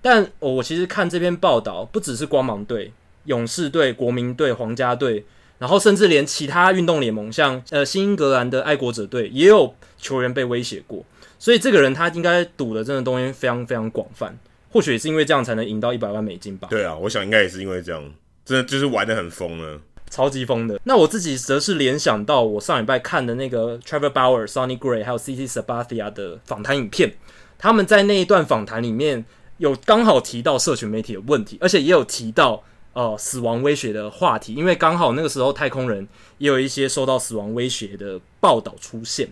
B: 但我其实看这篇报道，不只是光芒队、勇士队、国民队、皇家队，然后甚至连其他运动联盟，像呃新英格兰的爱国者队，也有球员被威胁过。所以这个人他应该赌的真的东西非常非常广泛，或许也是因为这样才能赢到一百万美金吧。
A: 对啊，我想应该也是因为这样，真的就是玩的很疯了，
B: 超级疯的。那我自己则是联想到我上礼拜看的那个 Trevor Bauer、Sonny Gray 还有 CC Sabathia 的访谈影片，他们在那一段访谈里面有刚好提到社群媒体的问题，而且也有提到呃死亡威胁的话题，因为刚好那个时候太空人也有一些受到死亡威胁的报道出现。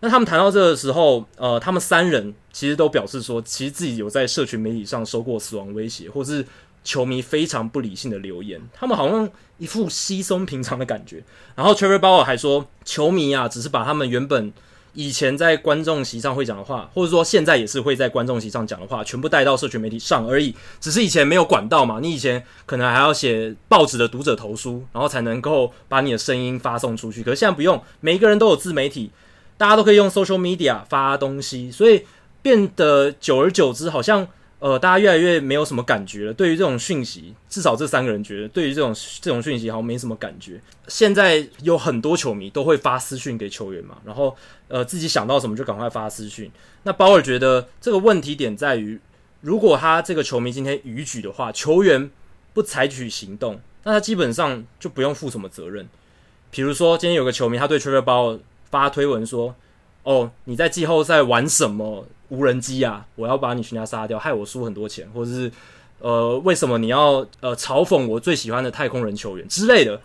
B: 那他们谈到这个时候，呃，他们三人其实都表示说，其实自己有在社群媒体上收过死亡威胁，或是球迷非常不理性的留言。他们好像一副稀松平常的感觉。然后 Trevor Bauer 还说，球迷啊，只是把他们原本以前在观众席上会讲的话，或者说现在也是会在观众席上讲的话，全部带到社群媒体上而已。只是以前没有管道嘛，你以前可能还要写报纸的读者投书，然后才能够把你的声音发送出去。可是现在不用，每一个人都有自媒体。大家都可以用 social media 发东西，所以变得久而久之，好像呃，大家越来越没有什么感觉了。对于这种讯息，至少这三个人觉得，对于这种这种讯息好像没什么感觉。现在有很多球迷都会发私讯给球员嘛，然后呃，自己想到什么就赶快发私讯。那鲍尔觉得这个问题点在于，如果他这个球迷今天逾矩的话，球员不采取行动，那他基本上就不用负什么责任。比如说，今天有个球迷，他对 Treble 包发推文说：“哦，你在季后赛玩什么无人机啊？我要把你全家杀掉，害我输很多钱，或者是呃，为什么你要呃嘲讽我最喜欢的太空人球员之类的？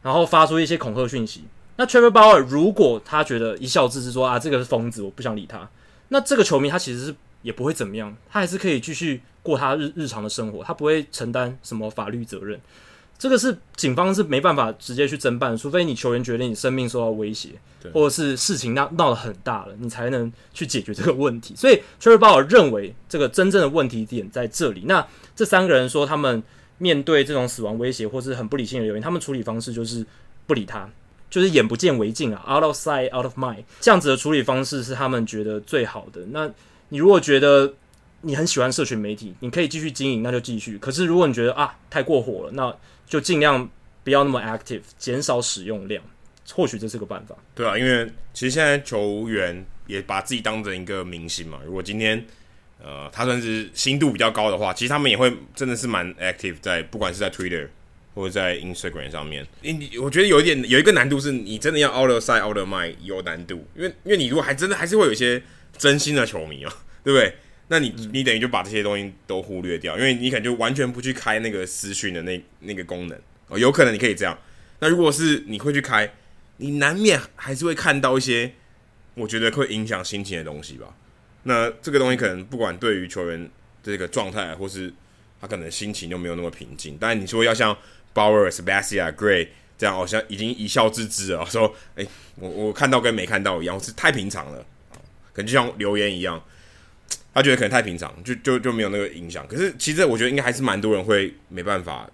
B: 然后发出一些恐吓讯息。那 Trevor Bauer 如果他觉得一笑置之说啊，这个是疯子，我不想理他，那这个球迷他其实是也不会怎么样，他还是可以继续过他日日常的生活，他不会承担什么法律责任。”这个是警方是没办法直接去侦办，除非你球员觉得你生命受到威胁，或者是事情闹闹得很大了，你才能去解决这个问题。所以 Trevor Bauer 认为这个真正的问题点在这里。那这三个人说，他们面对这种死亡威胁或是很不理性的留言，他们处理方式就是不理他，就是眼不见为净啊，out of sight, out of mind。这样子的处理方式是他们觉得最好的。那你如果觉得你很喜欢社群媒体，你可以继续经营，那就继续。可是如果你觉得啊太过火了，那就尽量不要那么 active，减少使用量，或许这是个办法。
A: 对啊，因为其实现在球员也把自己当成一个明星嘛。如果今天呃他算是心度比较高的话，其实他们也会真的是蛮 active 在不管是在 Twitter 或者在 Instagram 上面。你我觉得有一点有一个难度是你真的要 out of sight out of mind 有难度，因为因为你如果还真的还是会有一些真心的球迷啊，对不对？那你你等于就把这些东西都忽略掉，因为你可能就完全不去开那个私讯的那那个功能哦，有可能你可以这样。那如果是你会去开，你难免还是会看到一些我觉得会影响心情的东西吧。那这个东西可能不管对于球员这个状态，或是他可能心情就没有那么平静。但你说要像 Bauer、Sabathia、Gray 这样，好像已经一笑置之了，说哎、欸，我我看到跟没看到一样，是太平常了，可能就像留言一样。他觉得可能太平常，就就就没有那个影响。可是其实我觉得应该还是蛮多人会没办法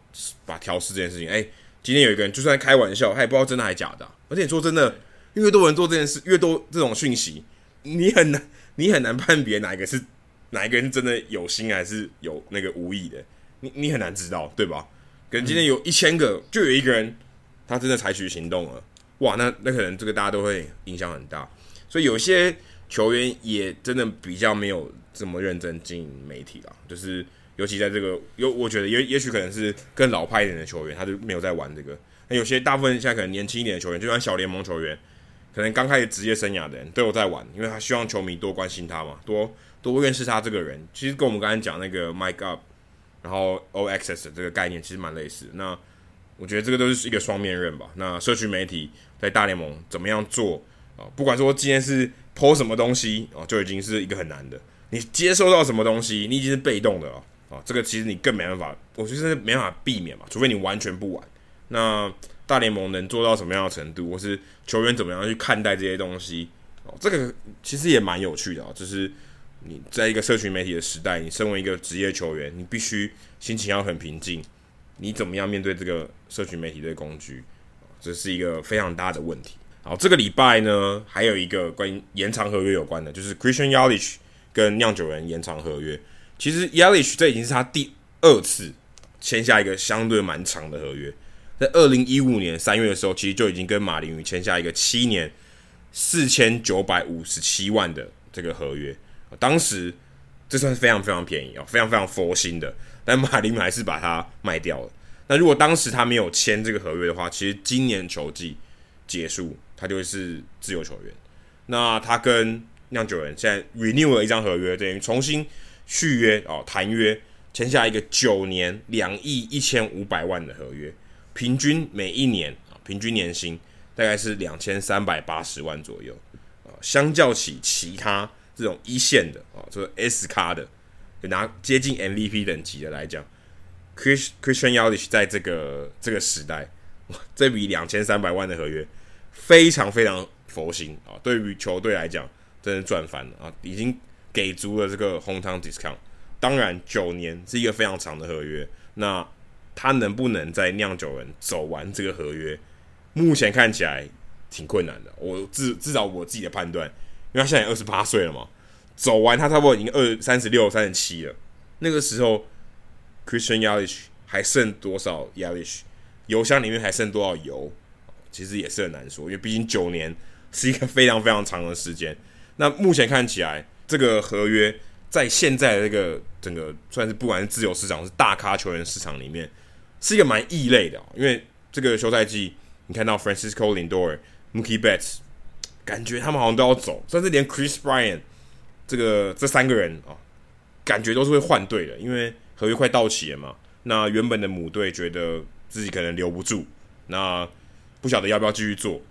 A: 把调试这件事情。哎、欸，今天有一个人就算开玩笑，他也不知道真的还是假的、啊。而且说真的，越多人做这件事，越多这种讯息，你很难你很难判别哪一个是哪一个人真的有心还是有那个无意的。你你很难知道，对吧？可能今天有一千个，就有一个人他真的采取行动了，哇，那那可能这个大家都会影响很大。所以有些球员也真的比较没有。这么认真经营媒体啦，就是尤其在这个有，我觉得也也许可能是更老派一点的球员，他就没有在玩这个。那有些大部分现在可能年轻一点的球员，就像小联盟球员，可能刚开始职业生涯的人都有在玩，因为他希望球迷多关心他嘛，多多认识他这个人。其实跟我们刚才讲那个 Mike Up，然后 All Access 这个概念其实蛮类似。那我觉得这个都是一个双面刃吧。那社区媒体在大联盟怎么样做啊？不管说今天是 po 什么东西啊，就已经是一个很难的。你接收到什么东西，你已经是被动的了啊。这个其实你更没办法，我觉得是没办法避免嘛，除非你完全不玩。那大联盟能做到什么样的程度，或是球员怎么样去看待这些东西？哦，这个其实也蛮有趣的啊。就是你在一个社群媒体的时代，你身为一个职业球员，你必须心情要很平静。你怎么样面对这个社群媒体的工具？这是一个非常大的问题。好，这个礼拜呢，还有一个关于延长合约有关的，就是 Christian Yelich 跟酿酒人延长合约。其实 Yelich 这已经是他第二次签下一个相对蛮长的合约。在二零一五年三月的时候，其实就已经跟马林鱼签下一个七年四千九百五十七万的这个合约。当时这算是非常非常便宜哦，非常非常佛心的。但马林鱼还是把它卖掉了。那如果当时他没有签这个合约的话，其实今年球季结束，他就是自由球员。那他跟酿酒人现在 renew 了一张合约，等于重新续约哦，谈约签下一个九年两亿一千五百万的合约。平均每一年啊，平均年薪大概是两千三百八十万左右啊。相较起其他这种一线的啊，这个 S 咖的，就拿接近 MVP 等级的来讲，Chris Christian Yelich 在这个这个时代，这笔两千三百万的合约非常非常佛心啊。对于球队来讲，真的赚翻了啊，已经给足了这个红糖 discount。当然，九年是一个非常长的合约，那。他能不能在酿酒人走完这个合约？目前看起来挺困难的。我至至少我自己的判断，因为他现在二十八岁了嘛，走完他差不多已经二三十六、三十七了。那个时候，Christian Yelich 还剩多少 Yelich？油箱里面还剩多少油？其实也是很难说，因为毕竟九年是一个非常非常长的时间。那目前看起来，这个合约在现在的这个整个算是不管是自由市场，是大咖球员市场里面。是一个蛮异类的，因为这个休赛季，你看到 Francisco Lindor、Mookie Betts，感觉他们好像都要走，甚至连 Chris b r y a n 这个这三个人啊，感觉都是会换队的，因为合约快到期了嘛。那原本的母队觉得自己可能留不住，那不晓得要不要继续做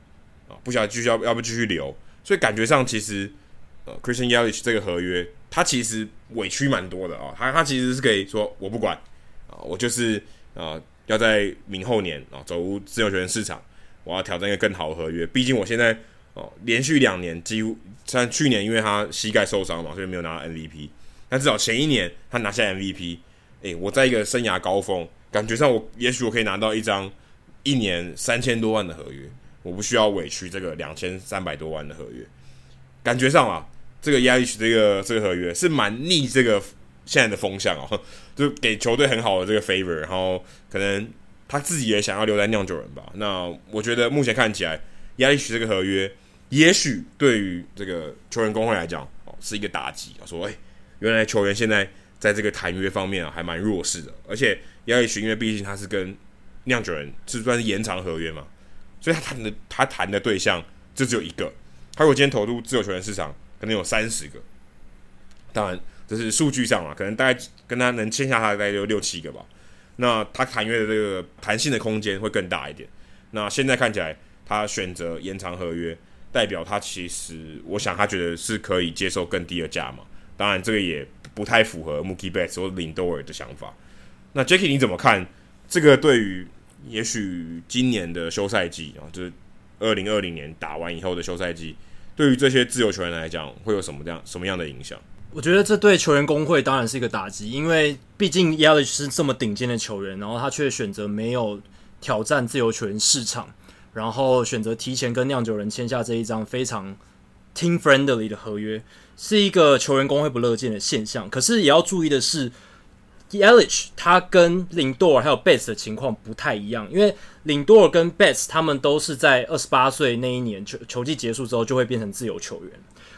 A: 啊？不晓得继续要要不要继续留，所以感觉上其实呃，Christian Yelich 这个合约，他其实委屈蛮多的啊。他他其实是可以说我不管啊，我就是。啊，要在明后年啊走入自由球员市场，我要挑战一个更好的合约。毕竟我现在哦，连续两年几乎，像去年因为他膝盖受伤嘛，所以没有拿到 MVP。但至少前一年他拿下 MVP，哎、欸，我在一个生涯高峰，感觉上我也许我可以拿到一张一年三千多万的合约，我不需要委屈这个两千三百多万的合约。感觉上啊，这个 Yelich 这个这个合约是蛮逆这个。现在的风向哦，<laughs> 就给球队很好的这个 favor，然后可能他自己也想要留在酿酒人吧。那我觉得目前看起来，Yelich 这个合约，也许对于这个球员工会来讲哦，是一个打击啊。说哎，原来球员现在在这个谈约方面啊，还蛮弱势的。而且 Yelich 因为毕竟他是跟酿酒人是算是延长合约嘛，所以他谈的他谈的对象就只有一个。他如果今天投入自由球员市场，可能有三十个。当然。这是数据上啊，可能大概跟他能签下他大概就六七个吧。那他谈约的这个弹性的空间会更大一点。那现在看起来，他选择延长合约，代表他其实，我想他觉得是可以接受更低的价嘛。当然，这个也不太符合 Mookie Betts 或 Lindor 的想法。那 Jacky 你怎么看这个？对于也许今年的休赛季啊，就是二零二零年打完以后的休赛季，对于这些自由球员来讲，会有什么样什么样的影响？
B: 我觉得这对球员工会当然是一个打击，因为毕竟 Yelich 是这么顶尖的球员，然后他却选择没有挑战自由球员市场，然后选择提前跟酿酒人签下这一张非常 team friendly 的合约，是一个球员工会不乐见的现象。可是也要注意的是，Yelich 他跟 Lindor 还有 Betts 的情况不太一样，因为 Lindor 跟 Betts 他们都是在二十八岁那一年球球季结束之后就会变成自由球员，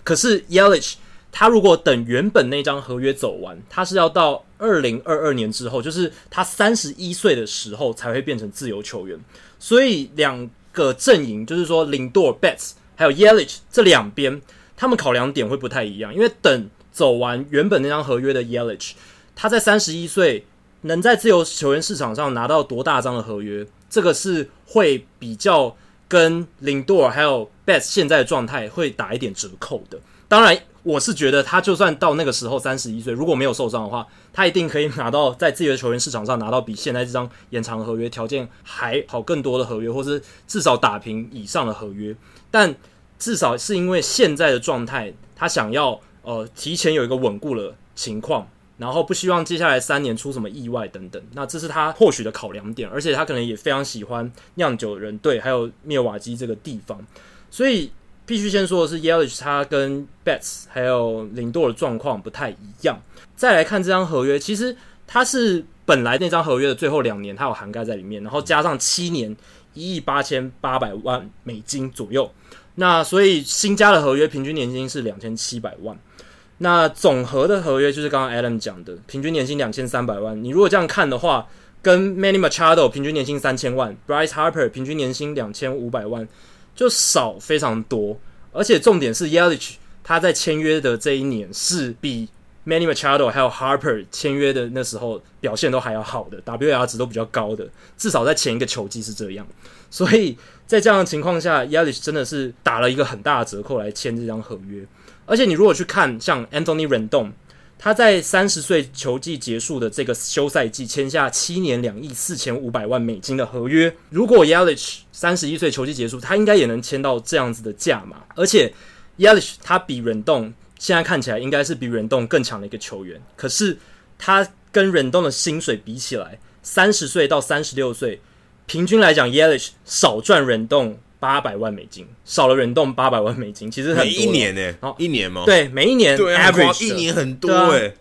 B: 可是 Yelich 他如果等原本那张合约走完，他是要到二零二二年之后，就是他三十一岁的时候才会变成自由球员。所以两个阵营，就是说 Lindor、Betts 还有 Yelich 这两边，他们考量点会不太一样。因为等走完原本那张合约的 Yelich，他在三十一岁能在自由球员市场上拿到多大张的合约，这个是会比较跟林多尔还有 Betts 现在的状态会打一点折扣的。当然，我是觉得他就算到那个时候三十一岁，如果没有受伤的话，他一定可以拿到在自由球员市场上拿到比现在这张延长合约条件还好更多的合约，或是至少打平以上的合约。但至少是因为现在的状态，他想要呃提前有一个稳固的情况。然后不希望接下来三年出什么意外等等，那这是他或许的考量点，而且他可能也非常喜欢酿酒人队还有灭瓦基这个地方，所以必须先说的是，Yelich 他跟 Bets 还有林多的状况不太一样。再来看这张合约，其实他是本来那张合约的最后两年，他有涵盖在里面，然后加上七年一亿八千八百万美金左右，那所以新加的合约平均年薪是两千七百万。那总和的合约就是刚刚 Adam 讲的，平均年薪两千三百万。你如果这样看的话，跟 Manny Machado 平均年薪三千万，Bryce Harper 平均年薪两千五百万，就少非常多。而且重点是 Yelich 他在签约的这一年是比 Manny Machado 还有 Harper 签约的那时候表现都还要好的，WAR 值都比较高的，至少在前一个球季是这样。所以在这样的情况下，Yelich 真的是打了一个很大的折扣来签这张合约。而且你如果去看像 Anthony Rendon，他在三十岁球季结束的这个休赛季签下七年两亿四千五百万美金的合约。如果 Yelich 三十一岁球季结束，他应该也能签到这样子的价码。而且 Yelich 他比 Rendon 现在看起来应该是比 Rendon 更强的一个球员。可是他跟 Rendon 的薪水比起来，三十岁到三十六岁，平均来讲 Yelich 少赚 Rendon。八百万美金，少了人动八百万美金，其实很多
A: 每一年呢、欸，哦，一年吗？
B: 对，每一年 average
A: 一年很多哎、欸啊，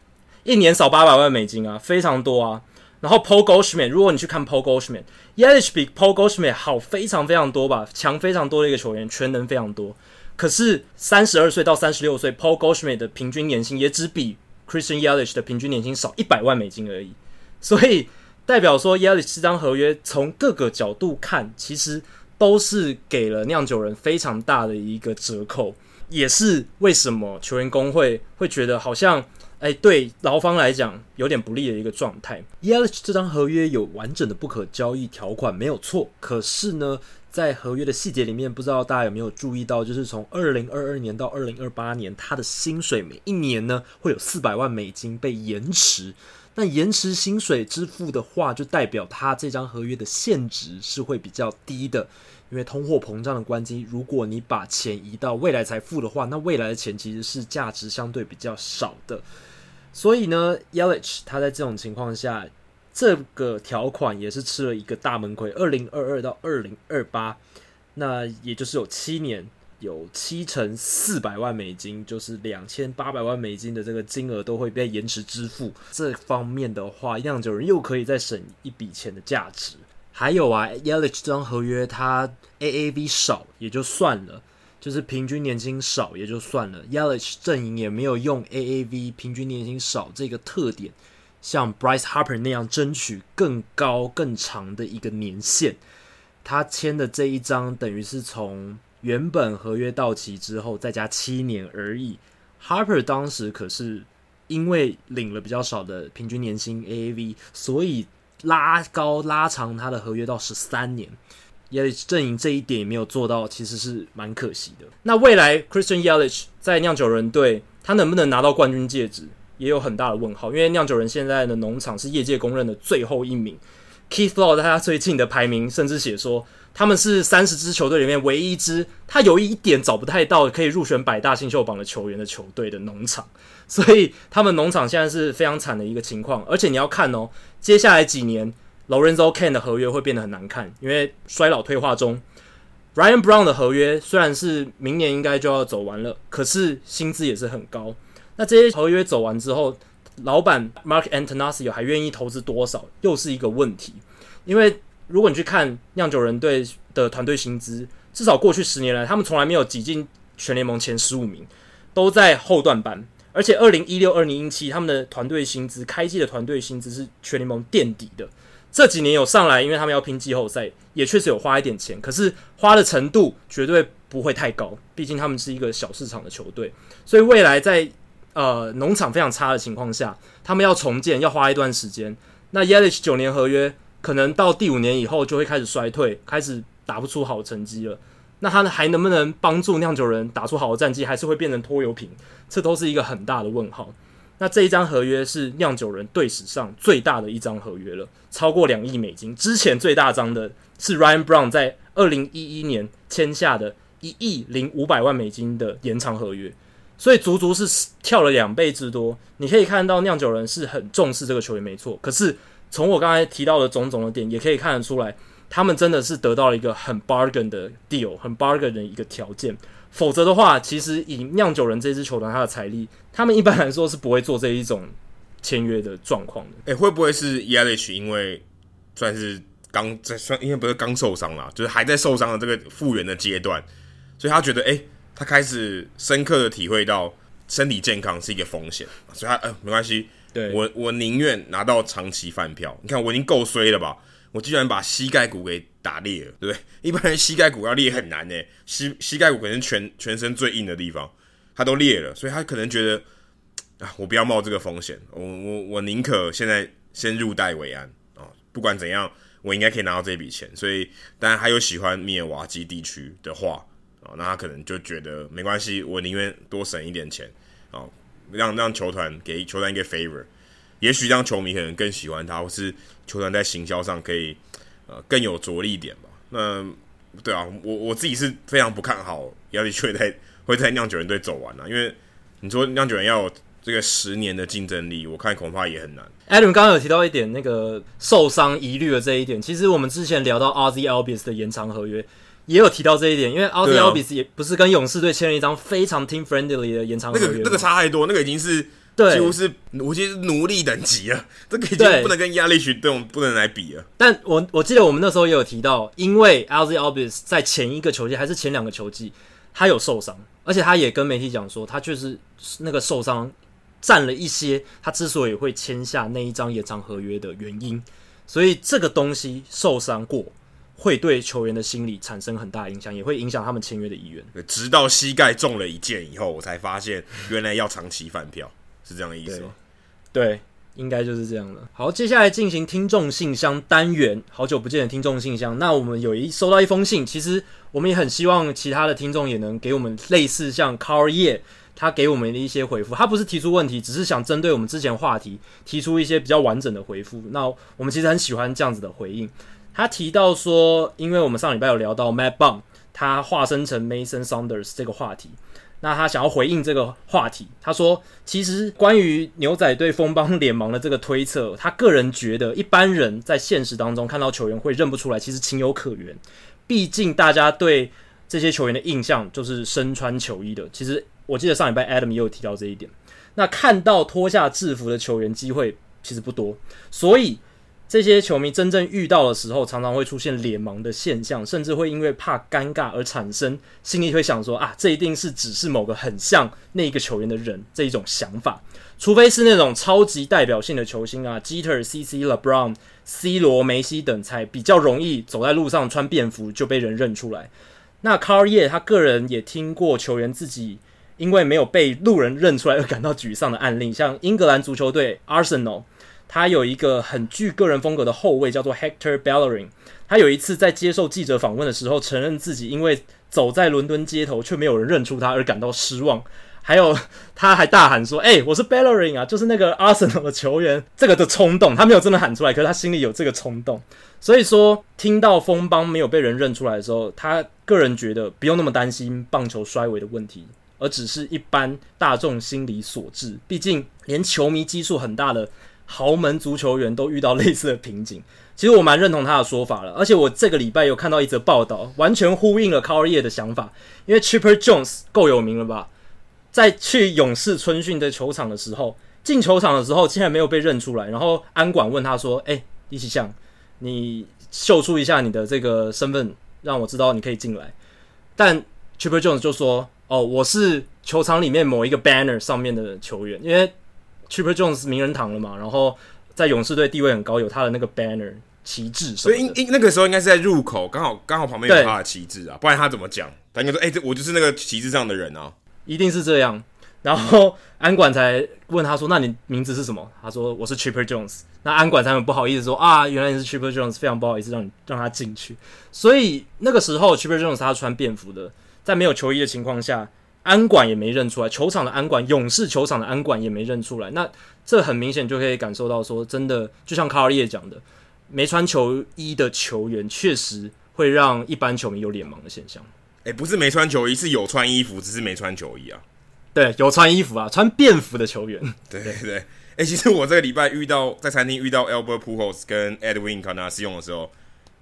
B: 一年少八百万美金啊，非常多啊。然后 Paul Goldschmidt，如果你去看 Paul Goldschmidt，Yelich 比 Paul Goldschmidt 好非常非常多吧，强非常多的一个球员，全能非常多。可是三十二岁到三十六岁，Paul Goldschmidt 的平均年薪也只比 Christian Yelich 的平均年薪少一百万美金而已。所以代表说，Yelich 这张合约从各个角度看，其实。都是给了酿酒人非常大的一个折扣，也是为什么球员工会会觉得好像，哎，对劳方来讲有点不利的一个状态。Yelich 这张合约有完整的不可交易条款，没有错。可是呢，在合约的细节里面，不知道大家有没有注意到，就是从二零二二年到二零二八年，他的薪水每一年呢会有四百万美金被延迟。那延迟薪水支付的话，就代表他这张合约的现值是会比较低的，因为通货膨胀的关系，如果你把钱移到未来才付的话，那未来的钱其实是价值相对比较少的。所以呢，Yelich 他在这种情况下，这个条款也是吃了一个大闷亏。二零二二到二零二八，那也就是有七年。有七成四百万美金，就是两千八百万美金的这个金额都会被延迟支付。这方面的话，酿酒人又可以再省一笔钱的价值。还有啊，Yelich 这张合约它 AAV 少也就算了，就是平均年薪少也就算了。Yelich 阵营也没有用 AAV 平均年薪少这个特点，像 Bryce Harper 那样争取更高更长的一个年限。他签的这一张等于是从。原本合约到期之后再加七年而已。Harper 当时可是因为领了比较少的平均年薪 AAV，所以拉高拉长他的合约到十三年。Yelich 阵营这一点也没有做到，其实是蛮可惜的。那未来 Christian Yelich 在酿酒人队，他能不能拿到冠军戒指，也有很大的问号。因为酿酒人现在的农场是业界公认的最后一名。Keith Law 在他最近的排名甚至写说，他们是三十支球队里面唯一一支他有一点找不太到可以入选百大新秀榜的球员的球队的农场，所以他们农场现在是非常惨的一个情况。而且你要看哦，接下来几年 Lorenzo c a n 的合约会变得很难看，因为衰老退化中。Ryan Brown 的合约虽然是明年应该就要走完了，可是薪资也是很高。那这些合约走完之后，老板 Mark Antanasio 还愿意投资多少，又是一个问题。因为如果你去看酿酒人队的团队薪资，至少过去十年来，他们从来没有挤进全联盟前十五名，都在后段班。而且二零一六、二零一七，他们的团队薪资，开季的团队薪资是全联盟垫底的。这几年有上来，因为他们要拼季后赛，也确实有花一点钱，可是花的程度绝对不会太高，毕竟他们是一个小市场的球队，所以未来在。呃，农场非常差的情况下，他们要重建要花一段时间。那 Yelich 九年合约可能到第五年以后就会开始衰退，开始打不出好成绩了。那他还能不能帮助酿酒人打出好的战绩，还是会变成拖油瓶？这都是一个很大的问号。那这一张合约是酿酒人队史上最大的一张合约了，超过两亿美金。之前最大张的是 Ryan Brown 在二零一一年签下的一亿零五百万美金的延长合约，所以足足是跳了两倍之多。你可以看到酿酒人是很重视这个球员，没错。可是从我刚才提到的种种的点，也可以看得出来。他们真的是得到了一个很 bargain 的 deal，很 bargain 的一个条件。否则的话，其实以酿酒人这支球队他的财力，他们一般来说是不会做这一种签约的状况的。
A: 哎、会不会是 Yelich 因为算是刚在算，因为不是刚受伤啦，就是还在受伤的这个复原的阶段，所以他觉得，哎、他开始深刻的体会到身体健康是一个风险，所以他，呃，没关
B: 系，
A: 我，我宁愿拿到长期饭票。你看，我已经够衰了吧？我居然把膝盖骨给打裂了，对不对？一般人膝盖骨要裂很难呢，膝膝盖骨可能全全身最硬的地方，它都裂了，所以他可能觉得啊，我不要冒这个风险，我我我宁可现在先入袋为安啊、不管怎样，我应该可以拿到这笔钱。所以，当然还有喜欢密尔瓦基地区的话啊、那他可能就觉得没关系，我宁愿多省一点钱啊、让让球团给球团一个 favor。也许让球迷可能更喜欢他，或是球团在行销上可以呃更有着力一点吧。那对啊，我我自己是非常不看好亚历区在会在酿酒人队走完了，因为你说酿酒人要有这个十年的竞争力，我看恐怕也很难。
B: Adam 刚刚有提到一点那个受伤疑虑的这一点，其实我们之前聊到 RZ Albis 的延长合约也有提到这一点，因为 Ozzie Albies 也不是跟勇士队签了一张非常 team friendly 的延长合约，
A: 那个那个差太多，那个已经是。
B: 对，
A: 几乎是，我觉得是奴隶等级了，这个已经不能跟亚历许这种不能来比了。
B: 但我我记得我们那时候也有提到，因为 Ozzie Albies 在前一个球季还是前两个球季，他有受伤，而且他也跟媒体讲说，他确实那个受伤占了一些他之所以会签下那一张延长合约的原因。所以这个东西受伤过，会对球员的心理产生很大影响，也会影响他们签约的意愿。
A: 直到膝盖中了一箭以后，我才发现原来要长期饭票。是这样的意思吗？
B: 对，对，应该就是这样的。好，接下来进行听众信箱单元。好久不见的听众信箱，那我们有一收到一封信，其实我们也很希望其他的听众也能给我们类似像 Carl Ye 他给我们的一些回复。他不是提出问题，只是想针对我们之前话题提出一些比较完整的回复。那我们其实很喜欢这样子的回应。他提到说，因为我们上礼拜有聊到 Matt Bum 他化身成 Mason Saunders 这个话题。那他想要回应这个话题，他说：“其实关于牛仔队蜂帮脸盲的这个推测，他个人觉得一般人在现实当中看到球员会认不出来，其实情有可原。毕竟大家对这些球员的印象就是身穿球衣的。其实我记得上礼拜 Adam 也有提到这一点。那看到脱下制服的球员机会其实不多，所以。”这些球迷真正遇到的时候，常常会出现脸盲的现象，甚至会因为怕尴尬而产生心里会想说啊，这一定是只是某个很像那个球员的人这一种想法。除非是那种超级代表性的球星啊，Jeter、CC、LeBron、C 罗、梅西等，才比较容易走在路上穿便服就被人认出来。那 Carl Ye 他个人也听过球员自己因为没有被路人认出来而感到沮丧的案例，像英格兰足球队 Arsenal。他有一个很具个人风格的后卫，叫做 Hector Bellerin。他有一次在接受记者访问的时候，承认自己因为走在伦敦街头却没有人认出他而感到失望。还有，他还大喊说：“哎、我是 Bellerin 啊，就是那个 Arsenal 的球员。”这个的冲动，他没有真的喊出来，可是他心里有这个冲动。所以说，听到风帮没有被人认出来的时候，他个人觉得不用那么担心棒球衰微的问题，而只是一般大众心理所致。毕竟，连球迷基数很大的。豪门足球员都遇到类似的瓶颈，其实我蛮认同他的说法了。而且我这个礼拜有看到一则报道，完全呼应了 Carl Ye 的想法。因为 Chipper Jones 够有名了吧，在去勇士春训的球场的时候，进球场的时候竟然没有被认出来。然后安管问他说：“哎、欸，李启相，你秀出一下你的这个身份，让我知道你可以进来。”但 Chipper Jones 就说：“哦，我是球场里面某一个 banner 上面的球员，因为。” Chipper Jones 名人堂了嘛，然后在勇士队地位很高，有他的那个 banner 旗帜，
A: 所以应应那个时候应该是在入口，刚好刚好旁边有他的旗帜啊，不然他怎么讲？他应该说：“哎、欸，这我就是那个旗帜上的人啊。”
B: 一定是这样。然后安管才问他说：“那你名字是什么？”他说：“我是 Chipper Jones。”那安管才很不好意思说：“啊，原来你是 Chipper Jones，非常不好意思让你让他进去。”所以那个时候 Chipper Jones 他穿便服的，在没有球衣的情况下，安管也没认出来，球场的安管，勇士球场的安管也没认出来。那这很明显就可以感受到说，真的就像卡尔叶讲的，没穿球衣的球员确实会让一般球迷有脸盲的现象。
A: 哎，不是没穿球衣，是有穿衣服，只是没穿球衣啊。
B: 对，有穿衣服啊，穿便服的球员。
A: 对对对，哎，其实我这个礼拜遇到在餐厅遇到 Albert Pujols 跟 Edwin Encarnacion 的时候，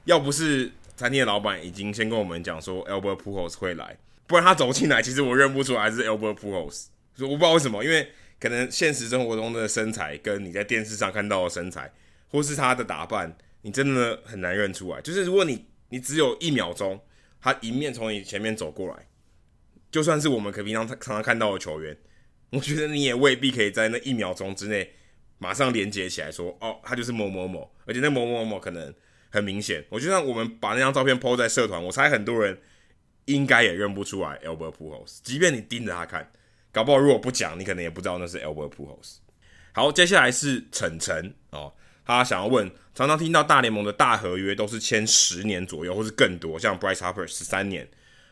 A: 要不是餐厅的老板已经先跟我们讲说 Albert Pujols 会来，不然他走进来，其实我认不出来是 Albert Pujols。我不知道为什么，因为可能现实生活中的身材跟你在电视上看到的身材，或是他的打扮，你真的很难认出来。就是如果你你只有一秒钟，他迎面从你前面走过来。就算是我们可平常常常看到的球员，我觉得你也未必可以在那一秒钟之内马上连接起来说，哦，他就是某某某，而且那某某某可能很明显。我就算我们把那张照片 po 在社团，我猜很多人应该也认不出来 Albert Pujols。即便你盯着他看，搞不好如果不讲，你可能也不知道那是 Albert Pujols。好，接下来是晨晨哦，他想要问，常常听到大联盟的大合约都是签十年左右，或是更多，像 Bryce Harper 十三年。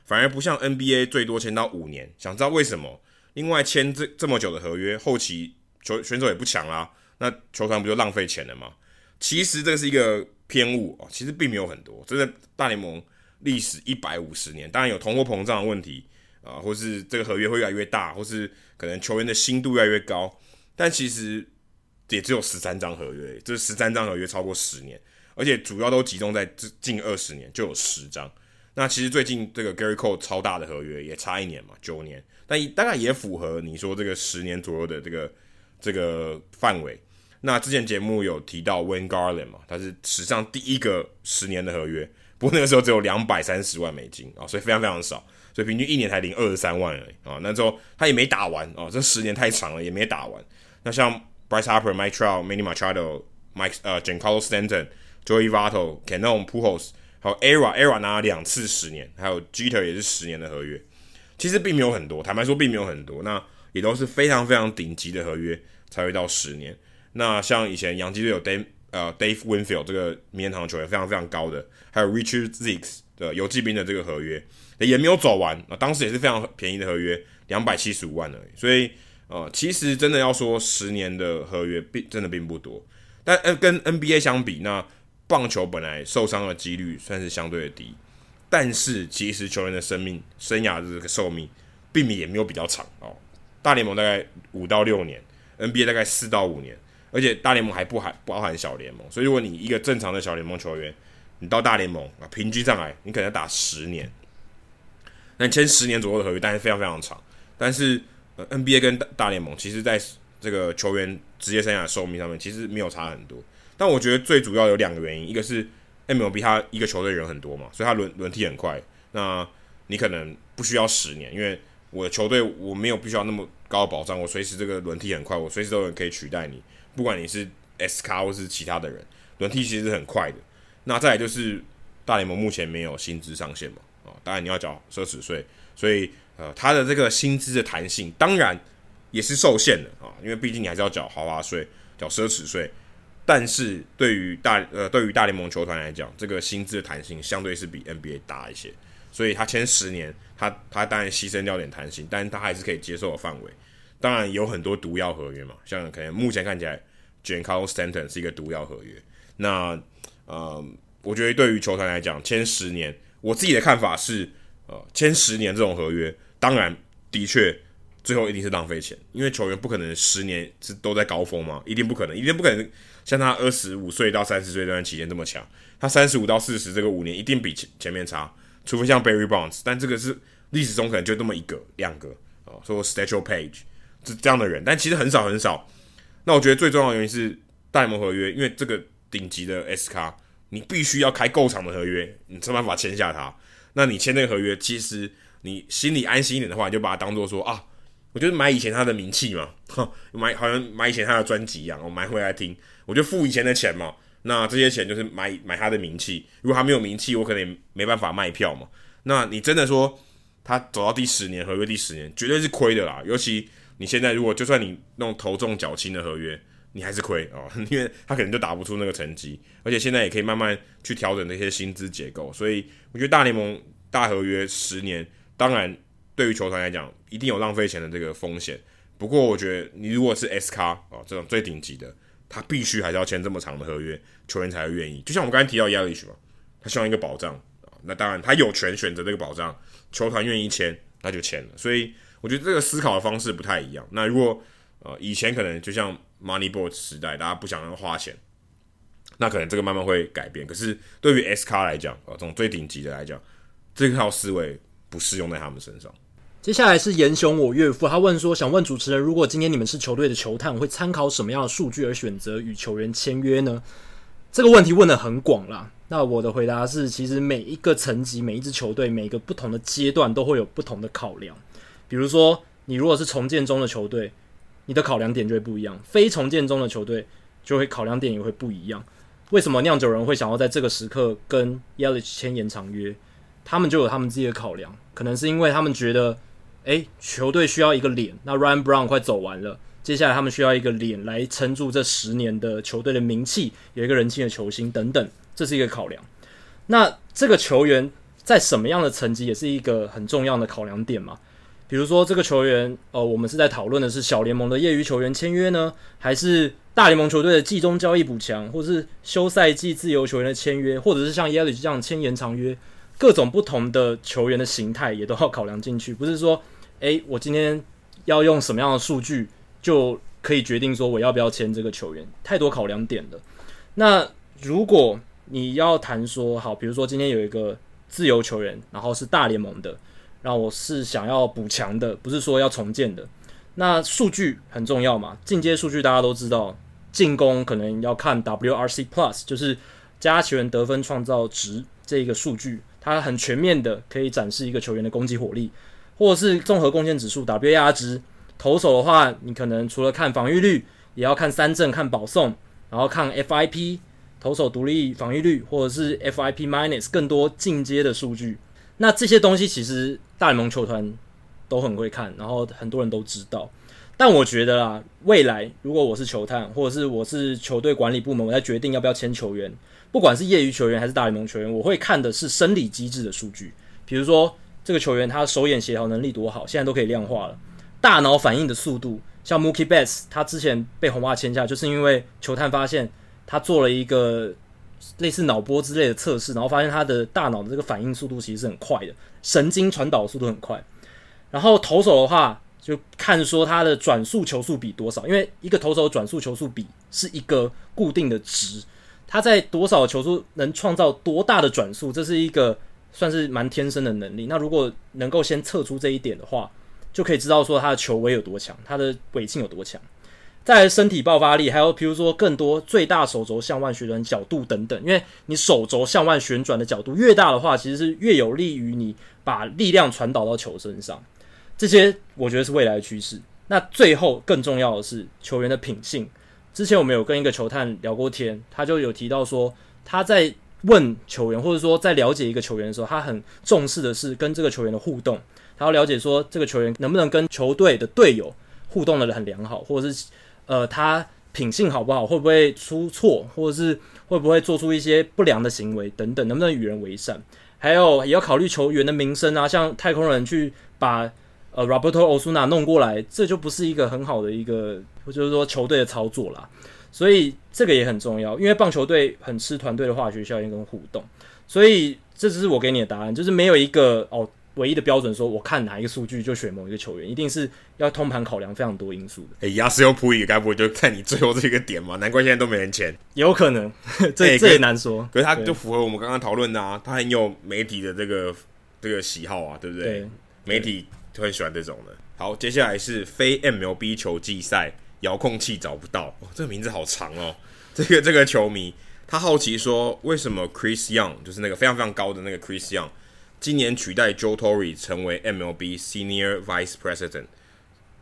A: 反而不像 NBA 最多签到五年，想知道为什么？另外签这这么久的合约，后期球选手也不强啦，那球团不就浪费钱了吗？其实这是一个偏误哦，其实并没有很多。真的大联盟历史一百五十年，当然有通货膨胀的问题啊，或是这个合约会越来越大，或是可能球员的薪度越来越高，但其实也只有十三张合约，这十三张合约超过十年，而且主要都集中在这近二十年，就有十张。那其实最近这个 Gary Cole 超大的合约也差一年嘛，九年，但大概也符合你说这个十年左右的这个这个范围。那之前节目有提到 Wayne Garland 嘛，他是史上第一个十年的合约，不过那个时候只有两百三十万美金啊，所以非常非常少，所以平均一年才领二十三万而已啊。那时候他也没打完啊，这十年太长了，也没打完。那像 Bryce Harper、Mike Trout、Manny Machado、Mike 呃 Giancarlo Stanton、Joey Votto、Canon Pujols 还有 ERA，ERA 拿了两次十年，还有 Jeter 也是十年的合约，其实并没有很多，坦白说并没有很多，那也都是非常非常顶级的合约才会到十年。那像以前洋基队有 Dave 呃 Dave Winfield 这个名人堂球员非常非常高的，还有 Richard Zeeks 的游骑兵的这个合约也没有走完啊，当时也是非常便宜的合约，两百七十五万而已。所以呃，其实真的要说十年的合约并真的并不多，但呃跟 NBA 相比那。棒球本来受伤的几率算是相对的低，但是其实球员的生命生涯的这个寿命，并也没有比较长哦。大联盟大概五到六年，NBA 大概四到五年，而且大联盟还不含包含小联盟，所以如果你一个正常的小联盟球员，你到大联盟啊，平均上来你可能要打十年，那你签十年左右的合约，但是非常非常长。但是呃，NBA 跟大大联盟其实在这个球员职业生涯寿命上面，其实没有差很多。但我觉得最主要有两个原因，一个是 MLB 他一个球队人很多嘛，所以他轮轮替很快。那你可能不需要十年，因为我的球队我没有必须要那么高的保障，我随时这个轮替很快，我随时都有人可以取代你，不管你是 S 卡或是其他的人，轮替其实是很快的。那再来就是大联盟目前没有薪资上限嘛，啊，当然你要缴奢侈税，所以呃，他的这个薪资的弹性当然也是受限的啊，因为毕竟你还是要缴豪华税、缴奢侈税。但是对于大呃对于大联盟球团来讲，这个薪资的弹性相对是比 NBA 大一些，所以他签十年，他他当然牺牲掉点弹性，但是他还是可以接受的范围。当然有很多毒药合约嘛，像可能目前看起来 j a n c a r l Stanton 是一个毒药合约。那呃，我觉得对于球团来讲，签十年，我自己的看法是，呃，签十年这种合约，当然的确。最后一定是浪费钱，因为球员不可能十年是都在高峰嘛，一定不可能，一定不可能像他二十五岁到三十岁这段期间这么强。他三十五到四十这个五年一定比前前面差，除非像 Barry Bonds，但这个是历史中可能就那么一个两个哦，说 Satchel Paige 是这样的人，但其实很少很少。那我觉得最重要的原因是大联盟合约，因为这个顶级的 S 卡，你必须要开够长的合约，你才办法签下他。那你签那个合约，其实你心里安心一点的话，你就把它当做说啊。我就是买以前他的名气嘛，哼，买好像买以前他的专辑一样，我买回来听，我就付以前的钱嘛。那这些钱就是买买他的名气。如果他没有名气，我可能也没办法卖票嘛。那你真的说他走到第十年合约第十年，绝对是亏的啦。尤其你现在如果就算你弄头重脚轻的合约，你还是亏哦，<laughs> 因为他可能就打不出那个成绩，而且现在也可以慢慢去调整那些薪资结构，所以我觉得大联盟大合约十年，当然对于球团来讲，一定有浪费钱的这个风险。不过我觉得你如果是 S 卡哦，这种最顶级的，他必须还是要签这么长的合约，球员才会愿意。就像我们刚才提到 Yelich 嘛，他希望一个保障啊，那当然他有权选择这个保障，球团愿意签，那就签了。所以我觉得这个思考的方式不太一样。那如果呃以前可能就像 Moneyball 时代，大家不想要花钱，那可能这个慢慢会改变。可是对于 S 咖来讲啊，这种最顶级的来讲，这套思维不适用在他们身上。
B: 接下来是严雄，我岳父，他问说：“想问主持人，如果今天你们是球队的球探，会参考什么样的数据而选择与球员签约呢？”这个问题问得很广啦。那我的回答是，其实每一个层级、每一支球队、每一个不同的阶段都会有不同的考量。比如说，你如果是重建中的球队，你的考量点就会不一样；非重建中的球队就会考量点也会不一样。为什么酿酒人会想要在这个时刻跟 Yelich 签延长约？他们就有他们自己的考量，可能是因为他们觉得。诶，球队需要一个脸。那 Ryan Brown 快走完了，接下来他们需要一个脸来撑住这十年的球队的名气，有一个人气的球星等等，这是一个考量。那这个球员在什么样的层级也是一个很重要的考量点嘛？比如说这个球员，呃，我们是在讨论的是小联盟的业余球员签约呢，还是大联盟球队的季中交易补强，或者是休赛季自由球员的签约，或者是像 y e l i c 这样签延长约，各种不同的球员的形态也都要考量进去，不是说。诶，我今天要用什么样的数据就可以决定说我要不要签这个球员？太多考量点了。那如果你要谈说好，比如说今天有一个自由球员，然后是大联盟的，然后我是想要补强的，不是说要重建的。那数据很重要嘛？进阶数据大家都知道，进攻可能要看 WRC Plus，就是加球员得分创造值这一个数据，它很全面的可以展示一个球员的攻击火力。或者是综合贡献指数 WAR 值，投手的话，你可能除了看防御率，也要看三振、看保送，然后看 FIP 投手独立防御率，或者是 FIP minus 更多进阶的数据。那这些东西其实大联盟球团都很会看，然后很多人都知道。但我觉得啦，未来如果我是球探，或者是我是球队管理部门，我在决定要不要签球员，不管是业余球员还是大联盟球员，我会看的是生理机制的数据，比如说。这个球员他手眼协调能力多好，现在都可以量化了。大脑反应的速度，像 Mookie Betts，他之前被红袜签下，就是因为球探发现他做了一个类似脑波之类的测试，然后发现他的大脑的这个反应速度其实是很快的，神经传导速度很快。然后投手的话，就看说他的转速球速比多少，因为一个投手转速球速比是一个固定的值，他在多少球速能创造多大的转速，这是一个。算是蛮天生的能力。那如果能够先测出这一点的话，就可以知道说他的球威有多强，他的尾劲有多强。再来身体爆发力，还有比如说更多最大手肘向外旋转角度等等。因为你手肘向外旋转的角度越大的话，其实是越有利于你把力量传导到球身上。这些我觉得是未来的趋势。那最后更重要的是球员的品性。之前我们有跟一个球探聊过天，他就有提到说他在。问球员，或者说在了解一个球员的时候，他很重视的是跟这个球员的互动。他要了解说这个球员能不能跟球队的队友互动的很良好，或者是呃他品性好不好，会不会出错，或者是会不会做出一些不良的行为等等，能不能与人为善。还有也要考虑球员的名声啊，像太空人去把呃 Roberto Osuna 弄过来，这就不是一个很好的一个，就是说球队的操作啦。所以这个也很重要，因为棒球队很吃团队的化学效应跟互动，所以这只是我给你的答案，就是没有一个哦唯一的标准，说我看哪一个数据就选某一个球员，一定是要通盘考量非常多因素的。诶，亚斯尤普伊该不会就看你最后这个点嘛？难怪现在都没人签，有可能，<laughs> 这诶这也难说。
A: 可是他就符合我们刚刚讨论的啊，他很有媒体的这个这个喜好啊，对不对？对媒体就很喜欢这种的。好，接下来是非 MLB 球季赛。遥控器找不到，哦，这个名字好长哦。<laughs> 这个这个球迷他好奇说，为什么 Chris Young 就是那个非常非常高的那个 Chris Young，今年取代 Joe Torre 成为 MLB Senior Vice President，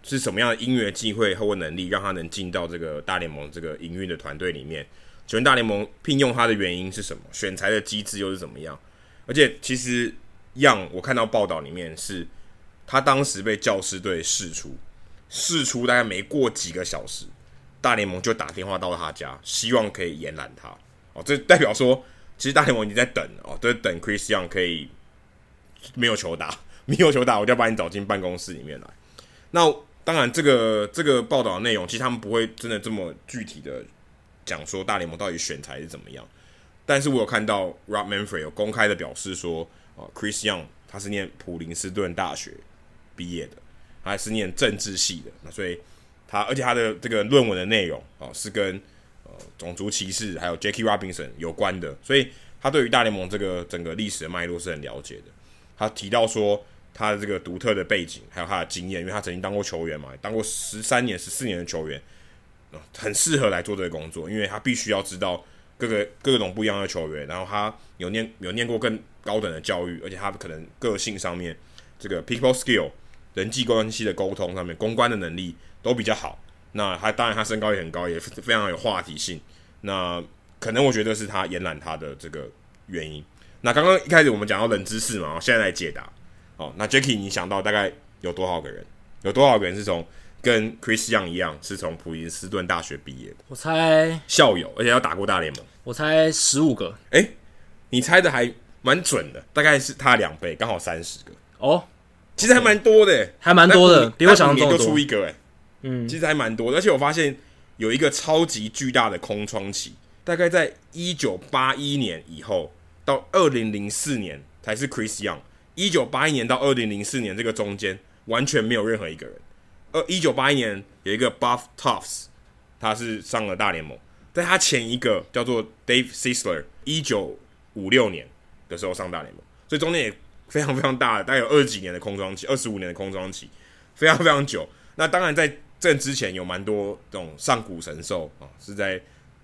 A: 是什么样的音乐机会或能力让他能进到这个大联盟这个营运的团队里面？请问大联盟聘用他的原因是什么？选材的机制又是怎么样？而且其实 Young 我看到报道里面是，他当时被教师队释出。释出大概没过几个小时，大联盟就打电话到他家，希望可以延揽他。哦，这代表说，其实大联盟已经在等哦，在等 Chris Young 可以没有球打，没有球打，我就要把你找进办公室里面来。那当然，这个这个报道的内容，其实他们不会真的这么具体的讲说大联盟到底选材是怎么样。但是我有看到 Rob Manfred 有公开的表示说，哦，Chris Young 他是念普林斯顿大学毕业的，他还是念政治系的，那所以他而且他的这个论文的内容哦是跟呃种族歧视还有 Jackie Robinson 有关的，所以他对于大联盟这个整个历史的脉络是很了解的。他提到说他的这个独特的背景还有他的经验，因为他曾经当过球员嘛，当过十三年、十四年的球员，很适合来做这个工作，因为他必须要知道。各个各种不一样的球员，然后他有念有念过更高等的教育，而且他可能个性上面这个 people skill 人际关系的沟通上面公关的能力都比较好。那他当然他身高也很高，也非常有话题性。那可能我觉得是他延揽他的这个原因。那刚刚一开始我们讲到冷知识嘛，现在来解答。哦，那 Jacky 你想到大概有多少个人？有多少个人是从？跟 Chris Young 一样，是从普林斯顿大学毕业的。
B: 我猜
A: 校友，而且要打过大联盟。
B: 我猜十五个。
A: 哎、欸，你猜的还蛮准的，大概是他两倍，刚好三十个。
B: 哦，
A: 其实还蛮多的，
B: 还蛮多的，比我想象中多。
A: 就出一个，哎，嗯，其实还蛮多的。而且我发现有一个超级巨大的空窗期，大概在一九八一年以后到二零零四年才是 Chris Young。一九八一年到二零零四年这个中间完全没有任何一个人。呃，一九八一年有一个 Buff Tufts，他是上了大联盟，在他前一个叫做 Dave Sisler，一九五六年的时候上大联盟，所以中间也非常非常大，大概有二十几年的空窗期，二十五年的空窗期，非常非常久。那当然在这之前有蛮多这种上古神兽啊，是在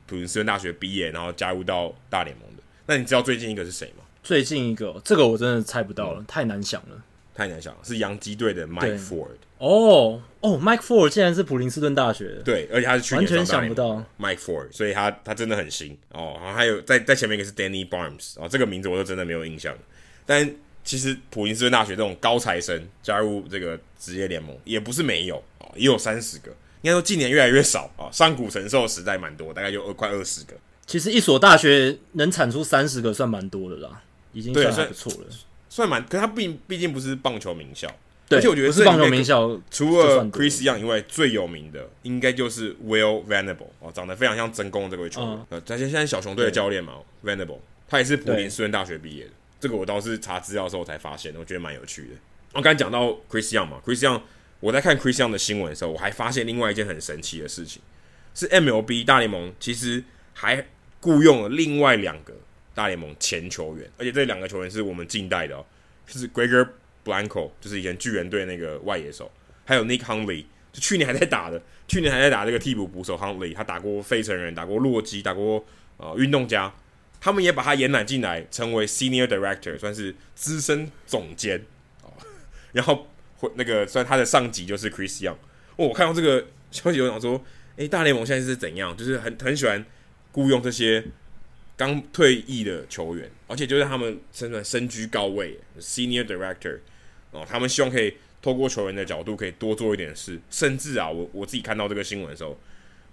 A: 普林斯顿大学毕业，然后加入到大联盟。那你知道最近一个是谁吗？
B: 最近一个，这个我真的猜不到了，嗯、太难想了，
A: 太难想了，是洋基队的 Mike Ford。
B: 哦哦，Mike Ford 竟然是普林斯顿大学的，
A: 对，而且他是去年
B: 完全想不到
A: Mike Ford，所以他他真的很新哦。然后还有在在前面一个是 Danny Barnes，哦，这个名字我都真的没有印象。但其实普林斯顿大学这种高材生加入这个职业联盟也不是没有哦，也有三十个，应该说近年越来越少啊。上古神兽时代蛮多，大概就二快二十个。
B: 其实一所大学能产出三十个算蛮多的啦，已经算还不错了，
A: 算蛮。可是他毕毕竟不是棒球名校。而且我觉得
B: 是棒球名校，
A: 除了 Chris Young 以外，最有名的应该就是 Will Venable 哦，长得非常像真宫这位球员。呃、嗯，他现在小熊队的教练嘛，Venable，他也是普林斯顿大学毕业的。这个我倒是查资料的时候才发现，我觉得蛮有趣的。我刚才讲到 Chris Young 嘛，Chris Young，我在看 Chris Young 的新闻的时候，我还发现另外一件很神奇的事情，是 MLB 大联盟其实还雇佣了另外两个大联盟前球员，而且这两个球员是我们近代的哦，就是 Gregor Blanco 就是以前巨人队那个外野手，还有 Nick Hundley，就去年还在打的，去年还在打这个替补捕手 Hundley，他打过费城人，打过洛基，打过呃运动家，他们也把他延揽进来，成为 Senior Director，算是资深总监哦。然后会那个算他的上级就是 Chris Young。哦，我看到这个消息，我想说，诶，大联盟现在是怎样？就是很很喜欢雇佣这些。刚退役的球员，而且就是他们身在身居高位，Senior Director 哦，他们希望可以透过球员的角度，可以多做一点事，甚至啊，我我自己看到这个新闻的时候，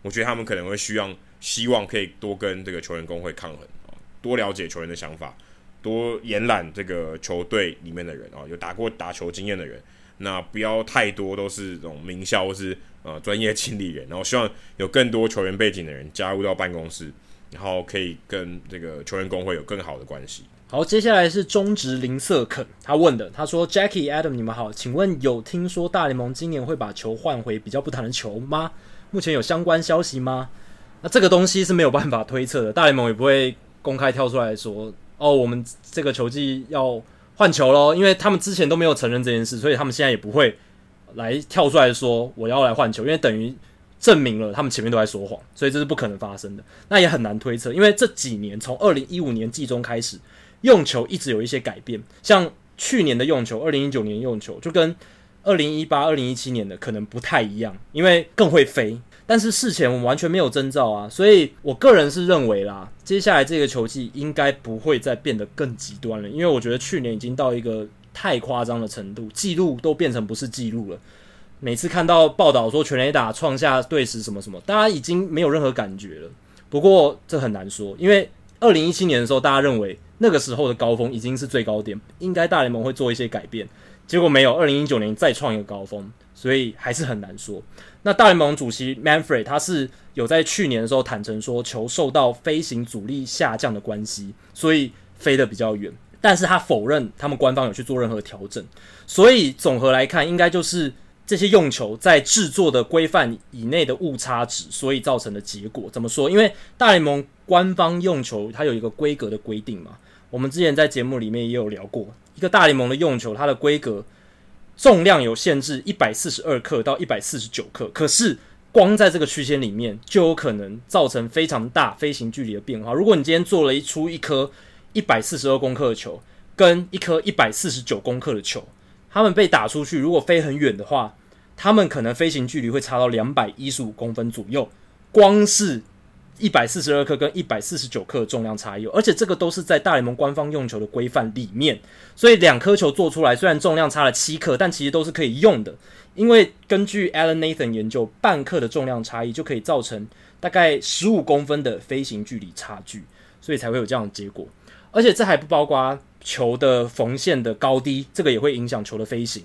A: 我觉得他们可能会需要，希望可以多跟这个球员工会抗衡啊，多了解球员的想法，多延揽这个球队里面的人啊，有打过打球经验的人，那不要太多都是这种名校或是呃专业经理人，然后希望有更多球员背景的人加入到办公室。然后可以跟这个球员工会有更好的关系。
B: 好，接下来是中职林瑟肯，他问的，他说：“Jackie Adam，你们好，请问有听说大联盟今年会把球换回比较不弹的球吗？目前有相关消息吗？那这个东西是没有办法推测的，大联盟也不会公开跳出来说，哦，我们这个球季要换球咯，因为他们之前都没有承认这件事，所以他们现在也不会来跳出来说我要来换球，因为等于。”证明了他们前面都在说谎，所以这是不可能发生的。那也很难推测，因为这几年从二零一五年季中开始，用球一直有一些改变。像去年的用球，二零一九年用球就跟二零一八、二零一七年的可能不太一样，因为更会飞。但是事前我们完全没有征兆啊，所以我个人是认为啦，接下来这个球季应该不会再变得更极端了，因为我觉得去年已经到一个太夸张的程度，记录都变成不是记录了。每次看到报道说全垒打创下队史什么什么，大家已经没有任何感觉了。不过这很难说，因为二零一七年的时候，大家认为那个时候的高峰已经是最高点，应该大联盟会做一些改变，结果没有。二零一九年再创一个高峰，所以还是很难说。那大联盟主席 Manfred 他是有在去年的时候坦诚说，球受到飞行阻力下降的关系，所以飞得比较远。但是他否认他们官方有去做任何调整，所以总合来看，应该就是这些用球在制作的规范以内的误差值，所以造成的结果。怎么说？因为大联盟官方用球它有一个规格的规定嘛，我们之前在节目里面也有聊过，一个大联盟的用球它的规格重量有限制一百四十二克到一百四十九克，可是光在这个区间里面就有可能造成非常大飞行距离的变化。如果你今天做了一出一颗。一百四十二公克的球跟一颗一百四十九公克的球，他们被打出去，如果飞很远的话，他们可能飞行距离会差到两百一十五公分左右。光是一百四十二克跟一百四十九克重量差异，而且这个都是在大联盟官方用球的规范里面，所以两颗球做出来，虽然重量差了七克，但其实都是可以用的。因为根据 Alan Nathan 研究，半克的重量差异就可以造成大概十五公分的飞行距离差距，所以才会有这样的结果。而且这还不包括球的缝线的高低，这个也会影响球的飞行。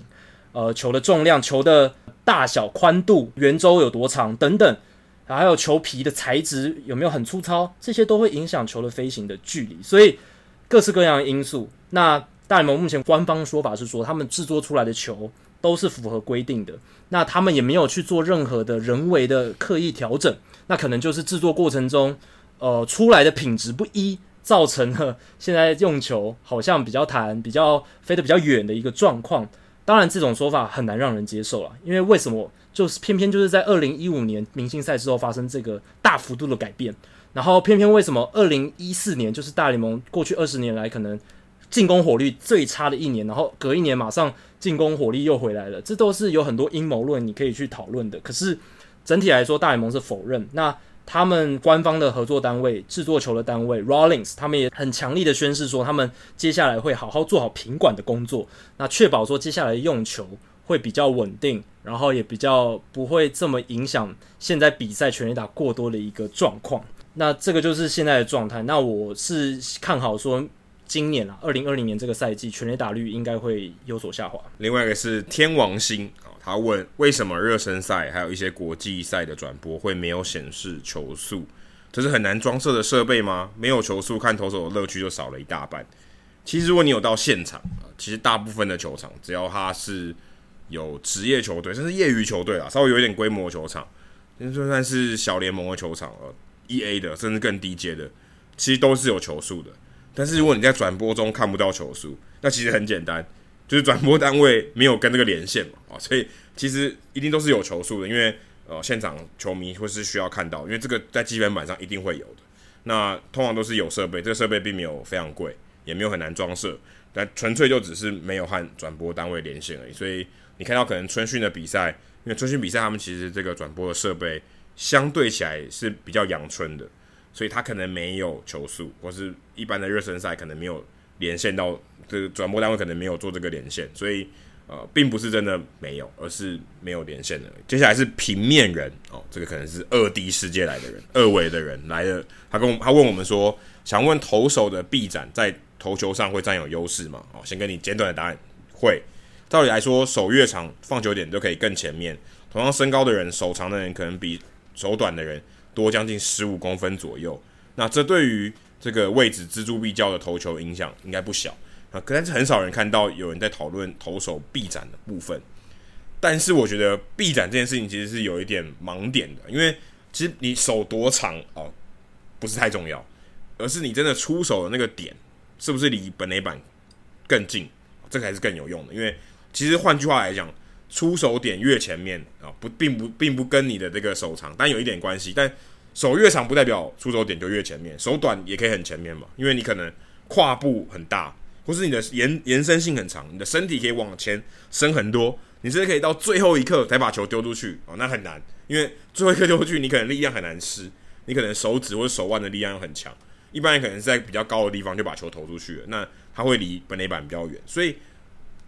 B: 呃，球的重量、球的大小、宽度、圆周有多长等等，还有球皮的材质有没有很粗糙，这些都会影响球的飞行的距离。所以各式各样的因素。那大联盟目前官方说法是说，他们制作出来的球都是符合规定的。那他们也没有去做任何的人为的刻意调整。那可能就是制作过程中，呃，出来的品质不一。造成了现在用球好像比较弹、比较飞得比较远的一个状况。当然，这种说法很难让人接受了，因为为什么？就是偏偏就是在二零一五年明星赛之后发生这个大幅度的改变，然后偏偏为什么二零一四年就是大联盟过去二十年来可能进攻火力最差的一年，然后隔一年马上进攻火力又回来了，这都是有很多阴谋论你可以去讨论的。可是整体来说，大联盟是否认那。他们官方的合作单位、制作球的单位 Rawlings，他们也很强力的宣示说，他们接下来会好好做好品管的工作，那确保说接下来用球会比较稳定，然后也比较不会这么影响现在比赛全垒打过多的一个状况。那这个就是现在的状态。那我是看好说，今年啊，二零二零年这个赛季全垒打率应该会有所下滑。
A: 另外一个是天王星啊。他问：为什么热身赛还有一些国际赛的转播会没有显示球速？这是很难装设的设备吗？没有球速，看投手的乐趣就少了一大半。其实如果你有到现场，其实大部分的球场，只要它是有职业球队，甚至业余球队啊，稍微有一点规模的球场，就算是小联盟的球场，呃，EA 的，甚至更低阶的，其实都是有球速的。但是如果你在转播中看不到球速，那其实很简单。就是转播单位没有跟这个连线嘛，啊，所以其实一定都是有球速的，因为呃现场球迷会是需要看到，因为这个在基本板上一定会有的。那通常都是有设备，这个设备并没有非常贵，也没有很难装设，但纯粹就只是没有和转播单位连线而已。所以你看到可能春训的比赛，因为春训比赛他们其实这个转播的设备相对起来是比较阳春的，所以他可能没有球速，或是一般的热身赛可能没有。连线到这个转播单位可能没有做这个连线，所以呃，并不是真的没有，而是没有连线的。接下来是平面人哦，这个可能是二 D 世界来的人，二维的人来了。他跟我他问我们说，想问投手的臂展在投球上会占有优势吗？哦，先跟你简短的答案，会。照理来说，手越长，放球点都可以更前面。同样身高的人，手长的人可能比手短的人多将近十五公分左右。那这对于这个位置錙铢必较的投球影响应该不小啊，可是很少人看到有人在讨论投手臂展的部分。但是我觉得臂展这件事情其实是有一点盲点的，因为其实你手多长哦，不是太重要，而是你真的出手的那个点是不是离本垒板更近，这个还是更有用的。因为其实换句话来讲，出手点越前面啊，不并不并不跟你的这个手长，但有一点关系，但。手越长不代表出手点就越前面，手短也可以很前面嘛，因为你可能跨步很大，或是你的延延伸性很长，你的身体可以往前伸很多，你甚至可以到最后一刻才把球丢出去哦，那很难，因为最后一刻丢出去你可能力量很难施，你可能手指或者手腕的力量又很强，一般人可能在比较高的地方就把球投出去了，那它会离本垒板比较远，所以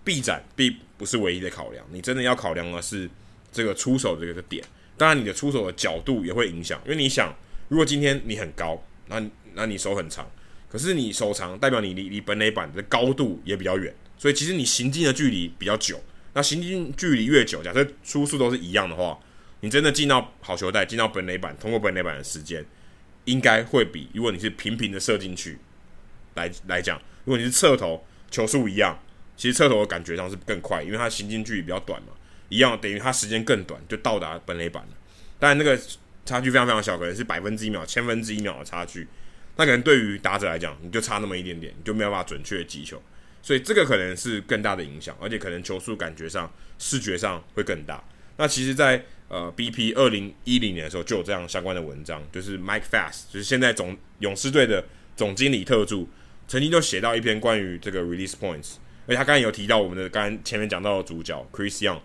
A: 臂展并不是唯一的考量，你真的要考量的是这个出手的这个点。当然，你的出手的角度也会影响，因为你想，如果今天你很高，那那你手很长，可是你手长代表你离离本垒板的高度也比较远，所以其实你行进的距离比较久。那行进距离越久，假设出速都是一样的话，你真的进到好球带、进到本垒板、通过本垒板的时间，应该会比如果你是平平的射进去来来讲，如果你是侧头，球速一样，其实侧头的感觉上是更快，因为它行进距离比较短嘛。一样等于它时间更短，就到达本垒板了。当然那个差距非常非常小，可能是百分之一秒、千分之一秒的差距。那可能对于打者来讲，你就差那么一点点，你就没有办法准确的击球。所以这个可能是更大的影响，而且可能球速感觉上、视觉上会更大。那其实在，在呃 BP 二零一零年的时候就有这样相关的文章，就是 Mike Fast，就是现在总勇士队的总经理特助，曾经就写到一篇关于这个 release points，而且他刚才有提到我们的刚前面讲到的主角 Chris Young。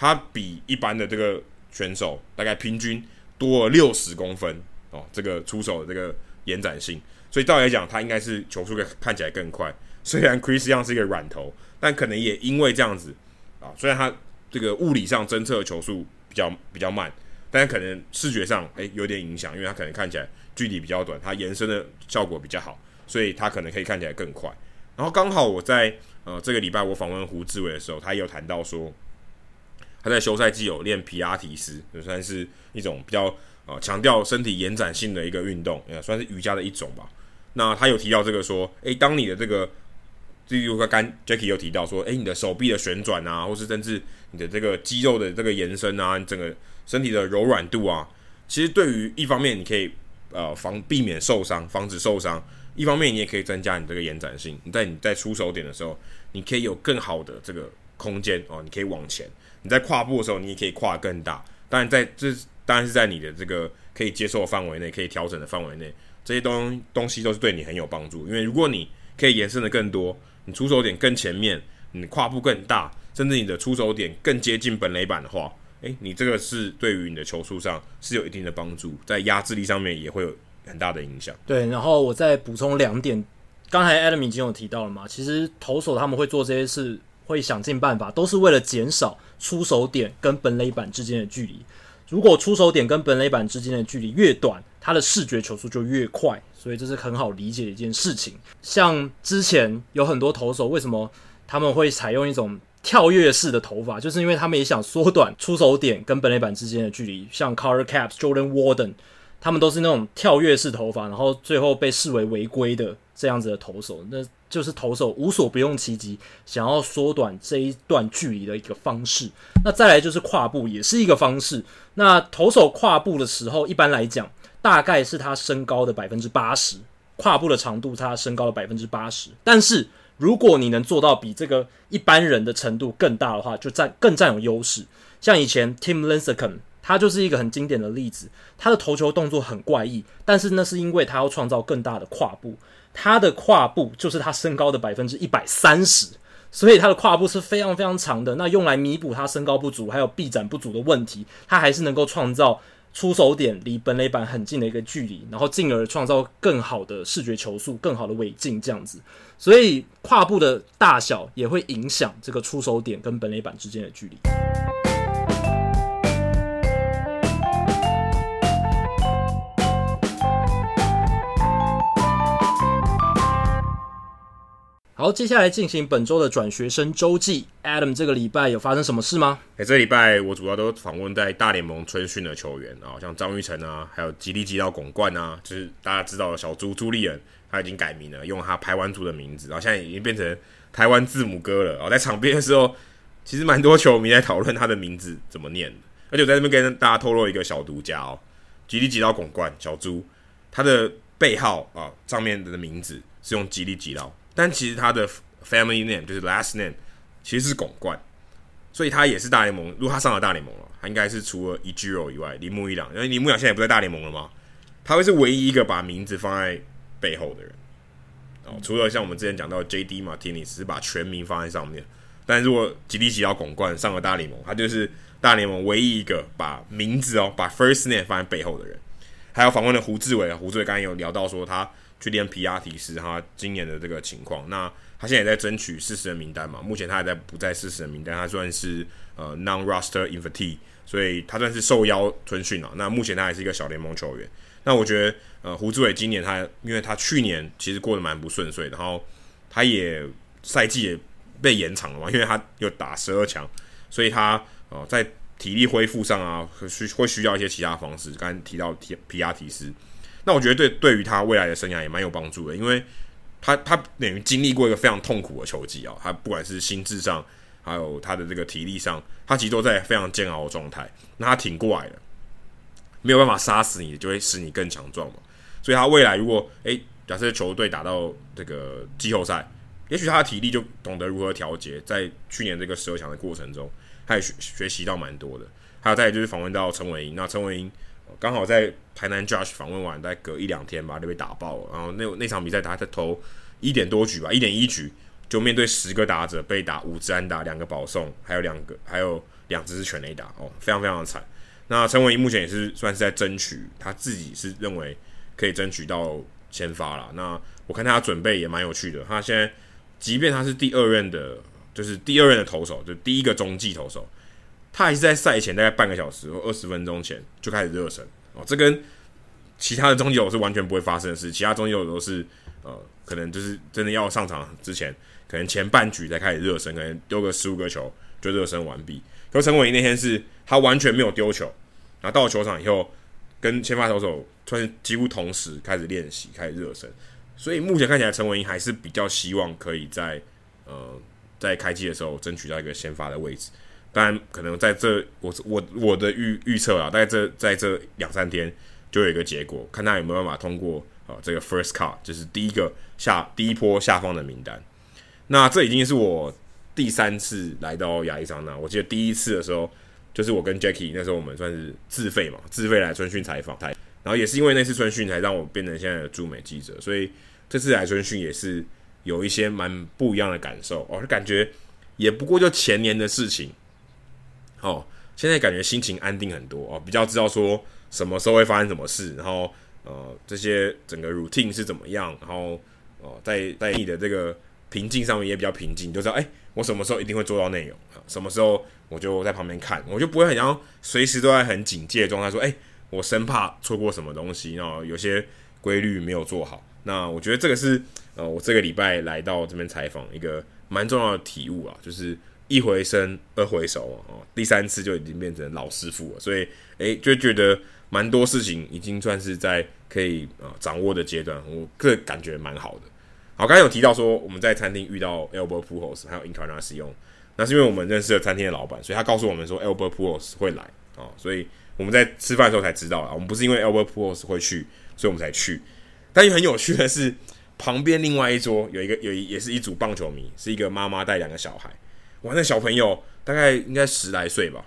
A: 他比一般的这个选手大概平均多了六十公分哦，这个出手的这个延展性，所以照理来讲，他应该是球速看起来更快。虽然 Chris Young 是一个软头，但可能也因为这样子啊，虽然他这个物理上侦测球速比较比较慢，但是可能视觉上诶有点影响，因为他可能看起来距离比较短，他延伸的效果比较好，所以他可能可以看起来更快。然后刚好我在呃这个礼拜我访问胡志伟的时候，他有谈到说。他在休赛季有练皮拉提斯，就算是一种比较啊强调身体延展性的一个运动，也算是瑜伽的一种吧。那他有提到这个说，诶，当你的这个，例如刚刚 Jackie 有提到说，诶，你的手臂的旋转啊，或是甚至你的这个肌肉的这个延伸啊，你整个身体的柔软度啊，其实对于一方面你可以呃防避免受伤，防止受伤；一方面你也可以增加你这个延展性。你在你在出手点的时候，你可以有更好的这个空间哦，你可以往前。你在跨步的时候，你也可以跨得更大。当然在，在这当然是在你的这个可以接受的范围内，可以调整的范围内，这些东东西都是对你很有帮助。因为如果你可以延伸的更多，你出手点更前面，你跨步更大，甚至你的出手点更接近本垒板的话，诶，你这个是对于你的球速上是有一定的帮助，在压制力上面也会有很大的影响。
B: 对，然后我再补充两点，刚才 Adam 已经有提到了嘛，其实投手他们会做这些事。会想尽办法，都是为了减少出手点跟本垒板之间的距离。如果出手点跟本垒板之间的距离越短，它的视觉球速就越快，所以这是很好理解的一件事情。像之前有很多投手，为什么他们会采用一种跳跃式的投法，就是因为他们也想缩短出手点跟本垒板之间的距离。像 Carter Caps、Jordan Warden 他们都是那种跳跃式投法，然后最后被视为违规的这样子的投手。那就是投手无所不用其极，想要缩短这一段距离的一个方式。那再来就是跨步，也是一个方式。那投手跨步的时候，一般来讲，大概是他身高的百分之八十，跨步的长度，他身高的百分之八十。但是如果你能做到比这个一般人的程度更大的话，就占更占有优势。像以前 Tim Lincecum，他就是一个很经典的例子。他的投球动作很怪异，但是那是因为他要创造更大的跨步。他的跨步就是他身高的百分之一百三十，所以他的跨步是非常非常长的。那用来弥补他身高不足还有臂展不足的问题，他还是能够创造出手点离本垒板很近的一个距离，然后进而创造更好的视觉球速、更好的尾劲这样子。所以跨步的大小也会影响这个出手点跟本垒板之间的距离。好，接下来进行本周的转学生周记。Adam，这个礼拜有发生什么事吗？
A: 哎、欸，这礼拜我主要都访问在大联盟春训的球员啊，像张育成啊，还有吉利吉捞巩冠啊，就是大家知道的小猪朱立人，他已经改名了，用他台湾族的名字，然后现在已经变成台湾字母哥了。哦，在场边的时候，其实蛮多球迷在讨论他的名字怎么念，而且我在这边跟大家透露一个小独家哦，吉利吉捞巩冠小猪，他的背号啊上面的名字是用吉利吉捞。但其实他的 family name 就是 last name，其实是巩冠，所以他也是大联盟。如果他上了大联盟了，他应该是除了 Ichiro 以外，铃木一朗，因为铃木一朗现在也不在大联盟了嘛，他会是唯一一个把名字放在背后的人。哦，除了像我们之前讲到 JD Martinez 是把全名放在上面，但如果吉利吉要巩冠上了大联盟，他就是大联盟唯一一个把名字哦，把 first name 放在背后的人。还有访问的胡智为啊，胡志伟刚才有聊到说他。去练皮亚提斯他今年的这个情况。那他现在也在争取四十人名单嘛，目前他还在不在四十人名单，他算是呃 non-roster invite，所以他算是受邀春训了。那目前他还是一个小联盟球员。那我觉得呃胡志伟今年他因为他去年其实过得蛮不顺遂，然后他也赛季也被延长了嘛，因为他又打十二强，所以他呃在体力恢复上啊，需会需要一些其他方式。刚才提到皮皮亚提斯，那我觉得对对于他未来的生涯也蛮有帮助的，因为他他等于经历过一个非常痛苦的球季啊，他不管是心智上，还有他的这个体力上，他其实都在非常煎熬的状态。那他挺过来了，没有办法杀死你，就会使你更强壮嘛。所以他未来如果诶、假设球队打到这个季后赛，也许他的体力就懂得如何调节，在去年这个十二强的过程中。他也学学习到蛮多的，还有再就是访问到陈伟英，那陈伟英刚好在台南 Josh 访问完，再隔一两天吧就被打爆了，然后那那场比赛他在投一点多局吧，一点一局就面对十个打者被打五支安打，两个保送，还有两个还有两支是全垒打哦，非常非常的惨。那陈伟英目前也是算是在争取，他自己是认为可以争取到先发了。那我看他准备也蛮有趣的，他现在即便他是第二任的。就是第二任的投手，就第一个中继投手，他还是在赛前大概半个小时或二十分钟前就开始热身哦。这跟其他的中继手是完全不会发生的事。其他中继手都是呃，可能就是真的要上场之前，可能前半局才开始热身，可能丢个十五个球就热身完毕。可陈伟英那天是他完全没有丢球，然后到了球场以后，跟先发投手突然几乎同时开始练习，开始热身。所以目前看起来，陈伟英还是比较希望可以在呃。在开季的时候争取到一个先发的位置，当然可能在这我我我的预预测啊，大概这在这两三天就有一个结果，看他有没有办法通过啊这个 first cut，就是第一个下第一波下方的名单。那这已经是我第三次来到亚利桑那，我记得第一次的时候就是我跟 Jackie 那时候我们算是自费嘛，自费来春训采访，然后也是因为那次春训才让我变成现在的驻美记者，所以这次来春训也是。有一些蛮不一样的感受哦，就感觉也不过就前年的事情哦，现在感觉心情安定很多哦，比较知道说什么时候会发生什么事，然后呃这些整个 routine 是怎么样，然后哦在在你的这个平静上面也比较平静，就知道哎，我什么时候一定会做到内容，什么时候我就在旁边看，我就不会很像随时都在很警戒的状态，说哎，我生怕错过什么东西，然后有些规律没有做好。那我觉得这个是。呃，我这个礼拜来到这边采访，一个蛮重要的体悟啊，就是一回生二回熟哦，第三次就已经变成老师傅了，所以诶，就觉得蛮多事情已经算是在可以啊、呃、掌握的阶段，我个人感觉蛮好的。好，刚才有提到说我们在餐厅遇到 Albert Pujols 还有 i n c a r n a c i o n 那是因为我们认识了餐厅的老板，所以他告诉我们说 Albert Pujols 会来啊、哦，所以我们在吃饭的时候才知道啊，我们不是因为 Albert Pujols 会去，所以我们才去，但也很有趣的是。旁边另外一桌有一个有一也是一组棒球迷，是一个妈妈带两个小孩，哇，那小朋友大概应该十来岁吧，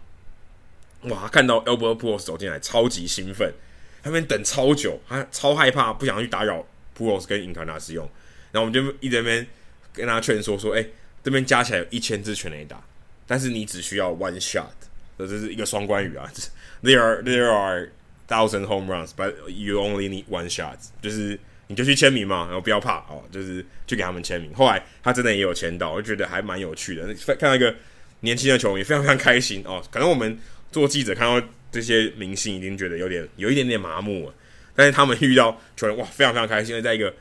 A: 哇，看到 Albert p u o l s 走进来，超级兴奋，他们等超久，他超害怕，不想去打扰 p u o l s 跟 Encarnacion，然后我们就一直那边跟他劝说说，哎、这边加起来有一千支全垒打，但是你只需要 one shot，这是一个双关语啊，there are there are thousand home runs，but you only need one shot，就是。你就去签名嘛，然后不要怕哦，就是去给他们签名。后来他真的也有签到，我就觉得还蛮有趣的。看到一个年轻的球迷，非常非常开心哦。可能我们做记者看到这些明星，已经觉得有点有一点点麻木了，但是他们遇到球员，哇，非常非常开心。因为在一个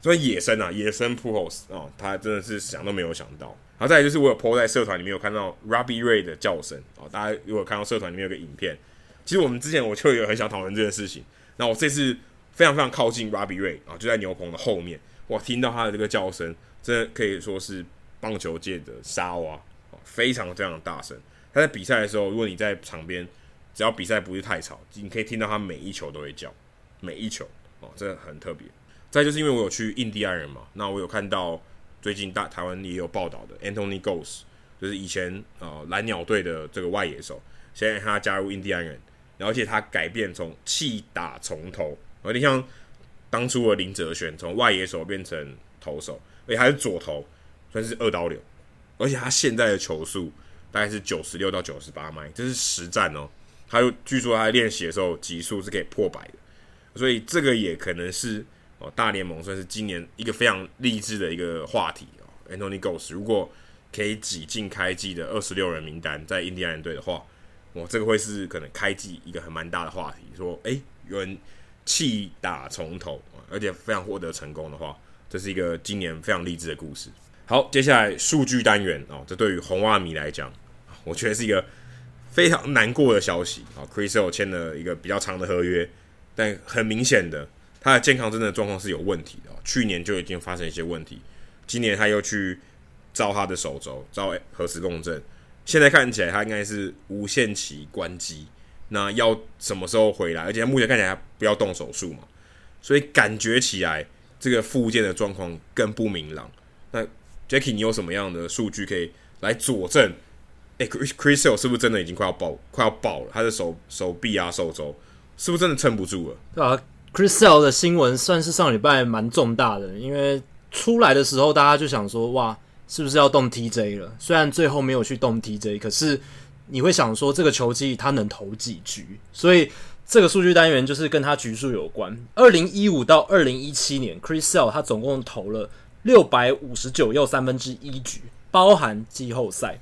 A: 所以野生啊，野生 p u o l s 哦，他真的是想都没有想到。然后再来就是我有 po 在社团里面有看到 Robbie Ray 的叫声哦，大家如果看到社团里面有个影片，其实我们之前我就有很想讨论这件事情。那我这次。非常非常靠近 Robbie Ray 啊，就在牛棚的后面。哇，听到他的这个叫声，真的可以说是棒球界的沙蛙，非常非常大声。他在比赛的时候，如果你在场边，只要比赛不是太吵，你可以听到他每一球都会叫，每一球哦，真的很特别。再就是因为我有去印第安人嘛，那我有看到最近大台湾也有报道的 Anthony Gose，就是以前呃蓝鸟队的这个外野手，现在他加入印第安人，而且他改变从弃打从投。有点像当初的林哲瑄从外野手变成投手，而且还是左投，算是二刀流。而且他现在的球速大概是九十六到九十八迈，这是实战哦。他又据说他练习的时候极速是可以破百的，所以这个也可能是哦，大联盟算是今年一个非常励志的一个话题哦。Anthony Gose 如果可以挤进开季的二十六人名单，在印第安人队的话，哇，这个会是可能开季一个很蛮大的话题。说，诶，有人弃打从头，而且非常获得成功的话，这是一个今年非常励志的故事。好，接下来数据单元哦，这对于红袜迷来讲，我觉得是一个非常难过的消息啊。Chris Sale 签了一个比较长的合约，但很明显的，他的健康真的状况是有问题的。去年就已经发生一些问题，今年他又去。照他的手肘，照核磁共振，现在看起来他应该是无限期关机。那要什么时候回来？而且他目前看起来不要动手术嘛，所以感觉起来这个复健的状况更不明朗。那 Jackie，你有什么样的数据可以来佐证？诶，Chris Sale 是不是真的已经快要爆，快要爆了？他的手手臂啊，手肘是不是真的撑不住了？
B: 对啊，Chris Sale 的新闻算是上礼拜蛮重大的，因为出来的时候大家就想说，哇。是不是要动 TJ 了？虽然最后没有去动 TJ，可是你会想说这个球季他能投几局？所以这个数据单元就是跟他局数有关。二零一五到二零一七年，Chris Sale 他总共投了六百五十九又三分之一局，包含季后赛。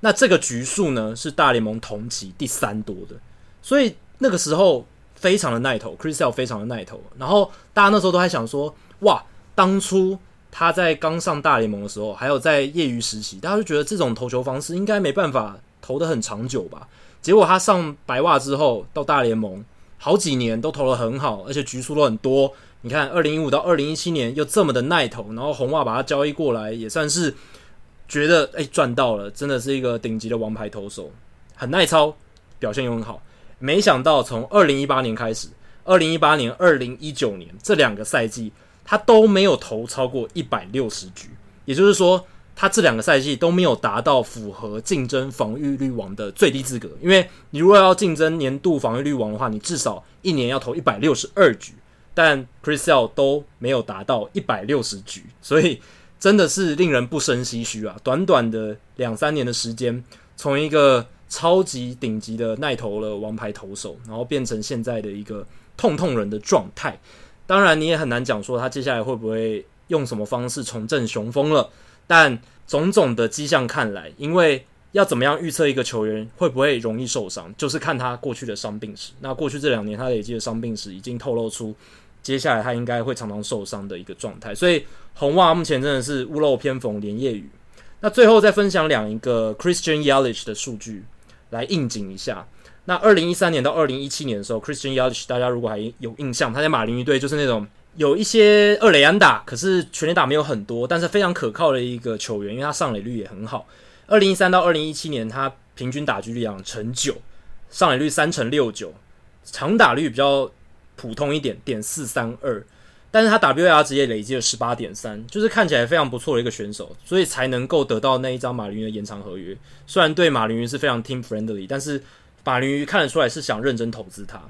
B: 那这个局数呢是大联盟同期第三多的，所以那个时候非常的耐投，Chris Sale 非常的耐投。然后大家那时候都还想说，哇，当初。他在刚上大联盟的时候，还有在业余时期，大家就觉得这种投球方式应该没办法投的很长久吧？结果他上白袜之后到大联盟，好几年都投得很好，而且局数都很多。你看，二零一五到二零一七年又这么的耐投，然后红袜把他交易过来，也算是觉得诶赚到了，真的是一个顶级的王牌投手，很耐操，表现又很好。没想到从二零一八年开始，二零一八年、二零一九年这两个赛季。他都没有投超过一百六十局，也就是说，他这两个赛季都没有达到符合竞争防御率王的最低资格。因为你如果要竞争年度防御率王的话，你至少一年要投一百六十二局，但 Chris Sale 都没有达到一百六十局，所以真的是令人不胜唏嘘啊！短短的两三年的时间，从一个超级顶级的耐投了王牌投手，然后变成现在的一个痛痛人的状态。当然，你也很难讲说他接下来会不会用什么方式重振雄风了。但种种的迹象看来，因为要怎么样预测一个球员会不会容易受伤，就是看他过去的伤病史。那过去这两年他累积的伤病史已经透露出，接下来他应该会常常受伤的一个状态。所以红袜目前真的是屋漏偏逢连夜雨。那最后再分享两一个 Christian Yelich 的数据来应景一下。那二零一三年到二零一七年的时候，Christian Yelich，大家如果还有印象，他在马林鱼队就是那种有一些二垒安打，可是全垒打没有很多，但是非常可靠的一个球员，因为他上垒率也很好。二零一三到二零一七年，他平均打击率两成九，上垒率三成六九，长打率比较普通一点，点四三二，但是他 WAR 值也累积了十八点三，就是看起来非常不错的一个选手，所以才能够得到那一张马林鱼的延长合约。虽然对马林鱼是非常 team friendly，但是。马林鱼看得出来是想认真投资他，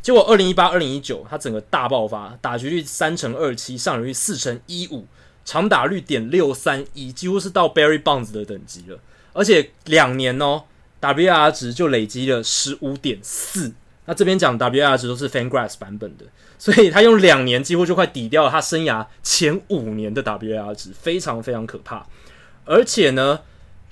B: 结果二零一八、二零一九，他整个大爆发，打击率三成二七，上垒率四成一五，长打率点六三一，几乎是到 Barry Bonds 的等级了。而且两年哦，w r 值就累积了十五点四。那这边讲 w r 值都是 Fangraphs 版本的，所以他用两年几乎就快抵掉了他生涯前五年的 w r 值，非常非常可怕。而且呢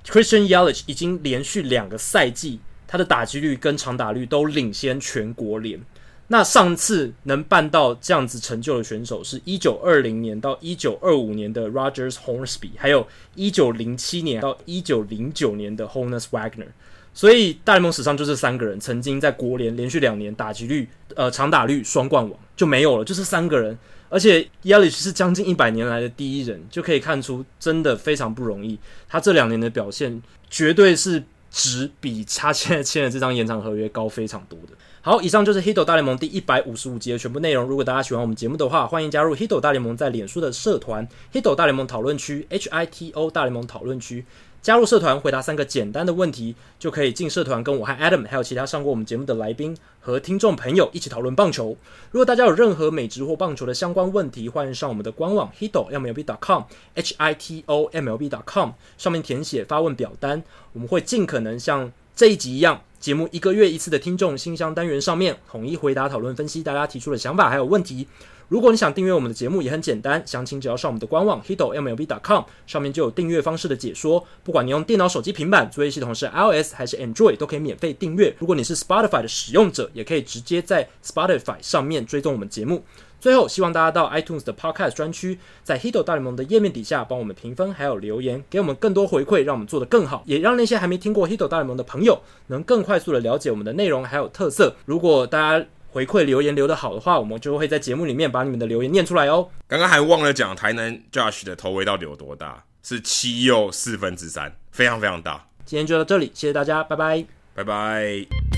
B: ，Christian Yelich 已经连续两个赛季。他的打击率跟长打率都领先全国联。那上次能办到这样子成就的选手是一九二零年到一九二五年的 Rogers Hornsby，还有一九零七年到一九零九年的 Honus Wagner。所以大联盟史上就这三个人曾经在国联连续两年打击率、呃长打率双冠王就没有了，就是三个人。而且 Yelich 是将近一百年来的第一人，就可以看出真的非常不容易。他这两年的表现绝对是。值比他现在签的这张延长合约高非常多的。好，以上就是《Hito 大联盟》第一百五十五集的全部内容。如果大家喜欢我们节目的话，欢迎加入《Hito 大联盟》在脸书的社团 Hito 大联盟讨论区 H I T O 大联盟讨论区。加入社团，回答三个简单的问题，就可以进社团，跟我和 Adam 还有其他上过我们节目的来宾和听众朋友一起讨论棒球。如果大家有任何美职或棒球的相关问题，欢迎上我们的官网 hitomlb.com（H I T O m l b.com） 上面填写发问表单，我们会尽可能向这一集一样节目一个月一次的听众信箱单元上面，统一回答、讨论、分析大家提出的想法还有问题。如果你想订阅我们的节目，也很简单，详情只要上我们的官网 hitomlb.com，上面就有订阅方式的解说。不管你用电脑、手机、平板，作业系统是 iOS 还是 Android，都可以免费订阅。如果你是 Spotify 的使用者，也可以直接在 Spotify 上面追踪我们节目。最后，希望大家到 iTunes 的 Podcast 专区，在 Hito 大联盟的页面底下帮我们评分，还有留言，给我们更多回馈，让我们做得更好，也让那些还没听过 Hito 大联盟的朋友能更快速的了解我们的内容还有特色。如果大家回馈留言留得好的话，我们就会在节目里面把你们的留言念出来哦。
A: 刚刚还忘了讲台南 Josh 的头围到底有多大，是七又四分之三，非常非常大。
B: 今天就到这里，谢谢大家，拜拜，
A: 拜拜。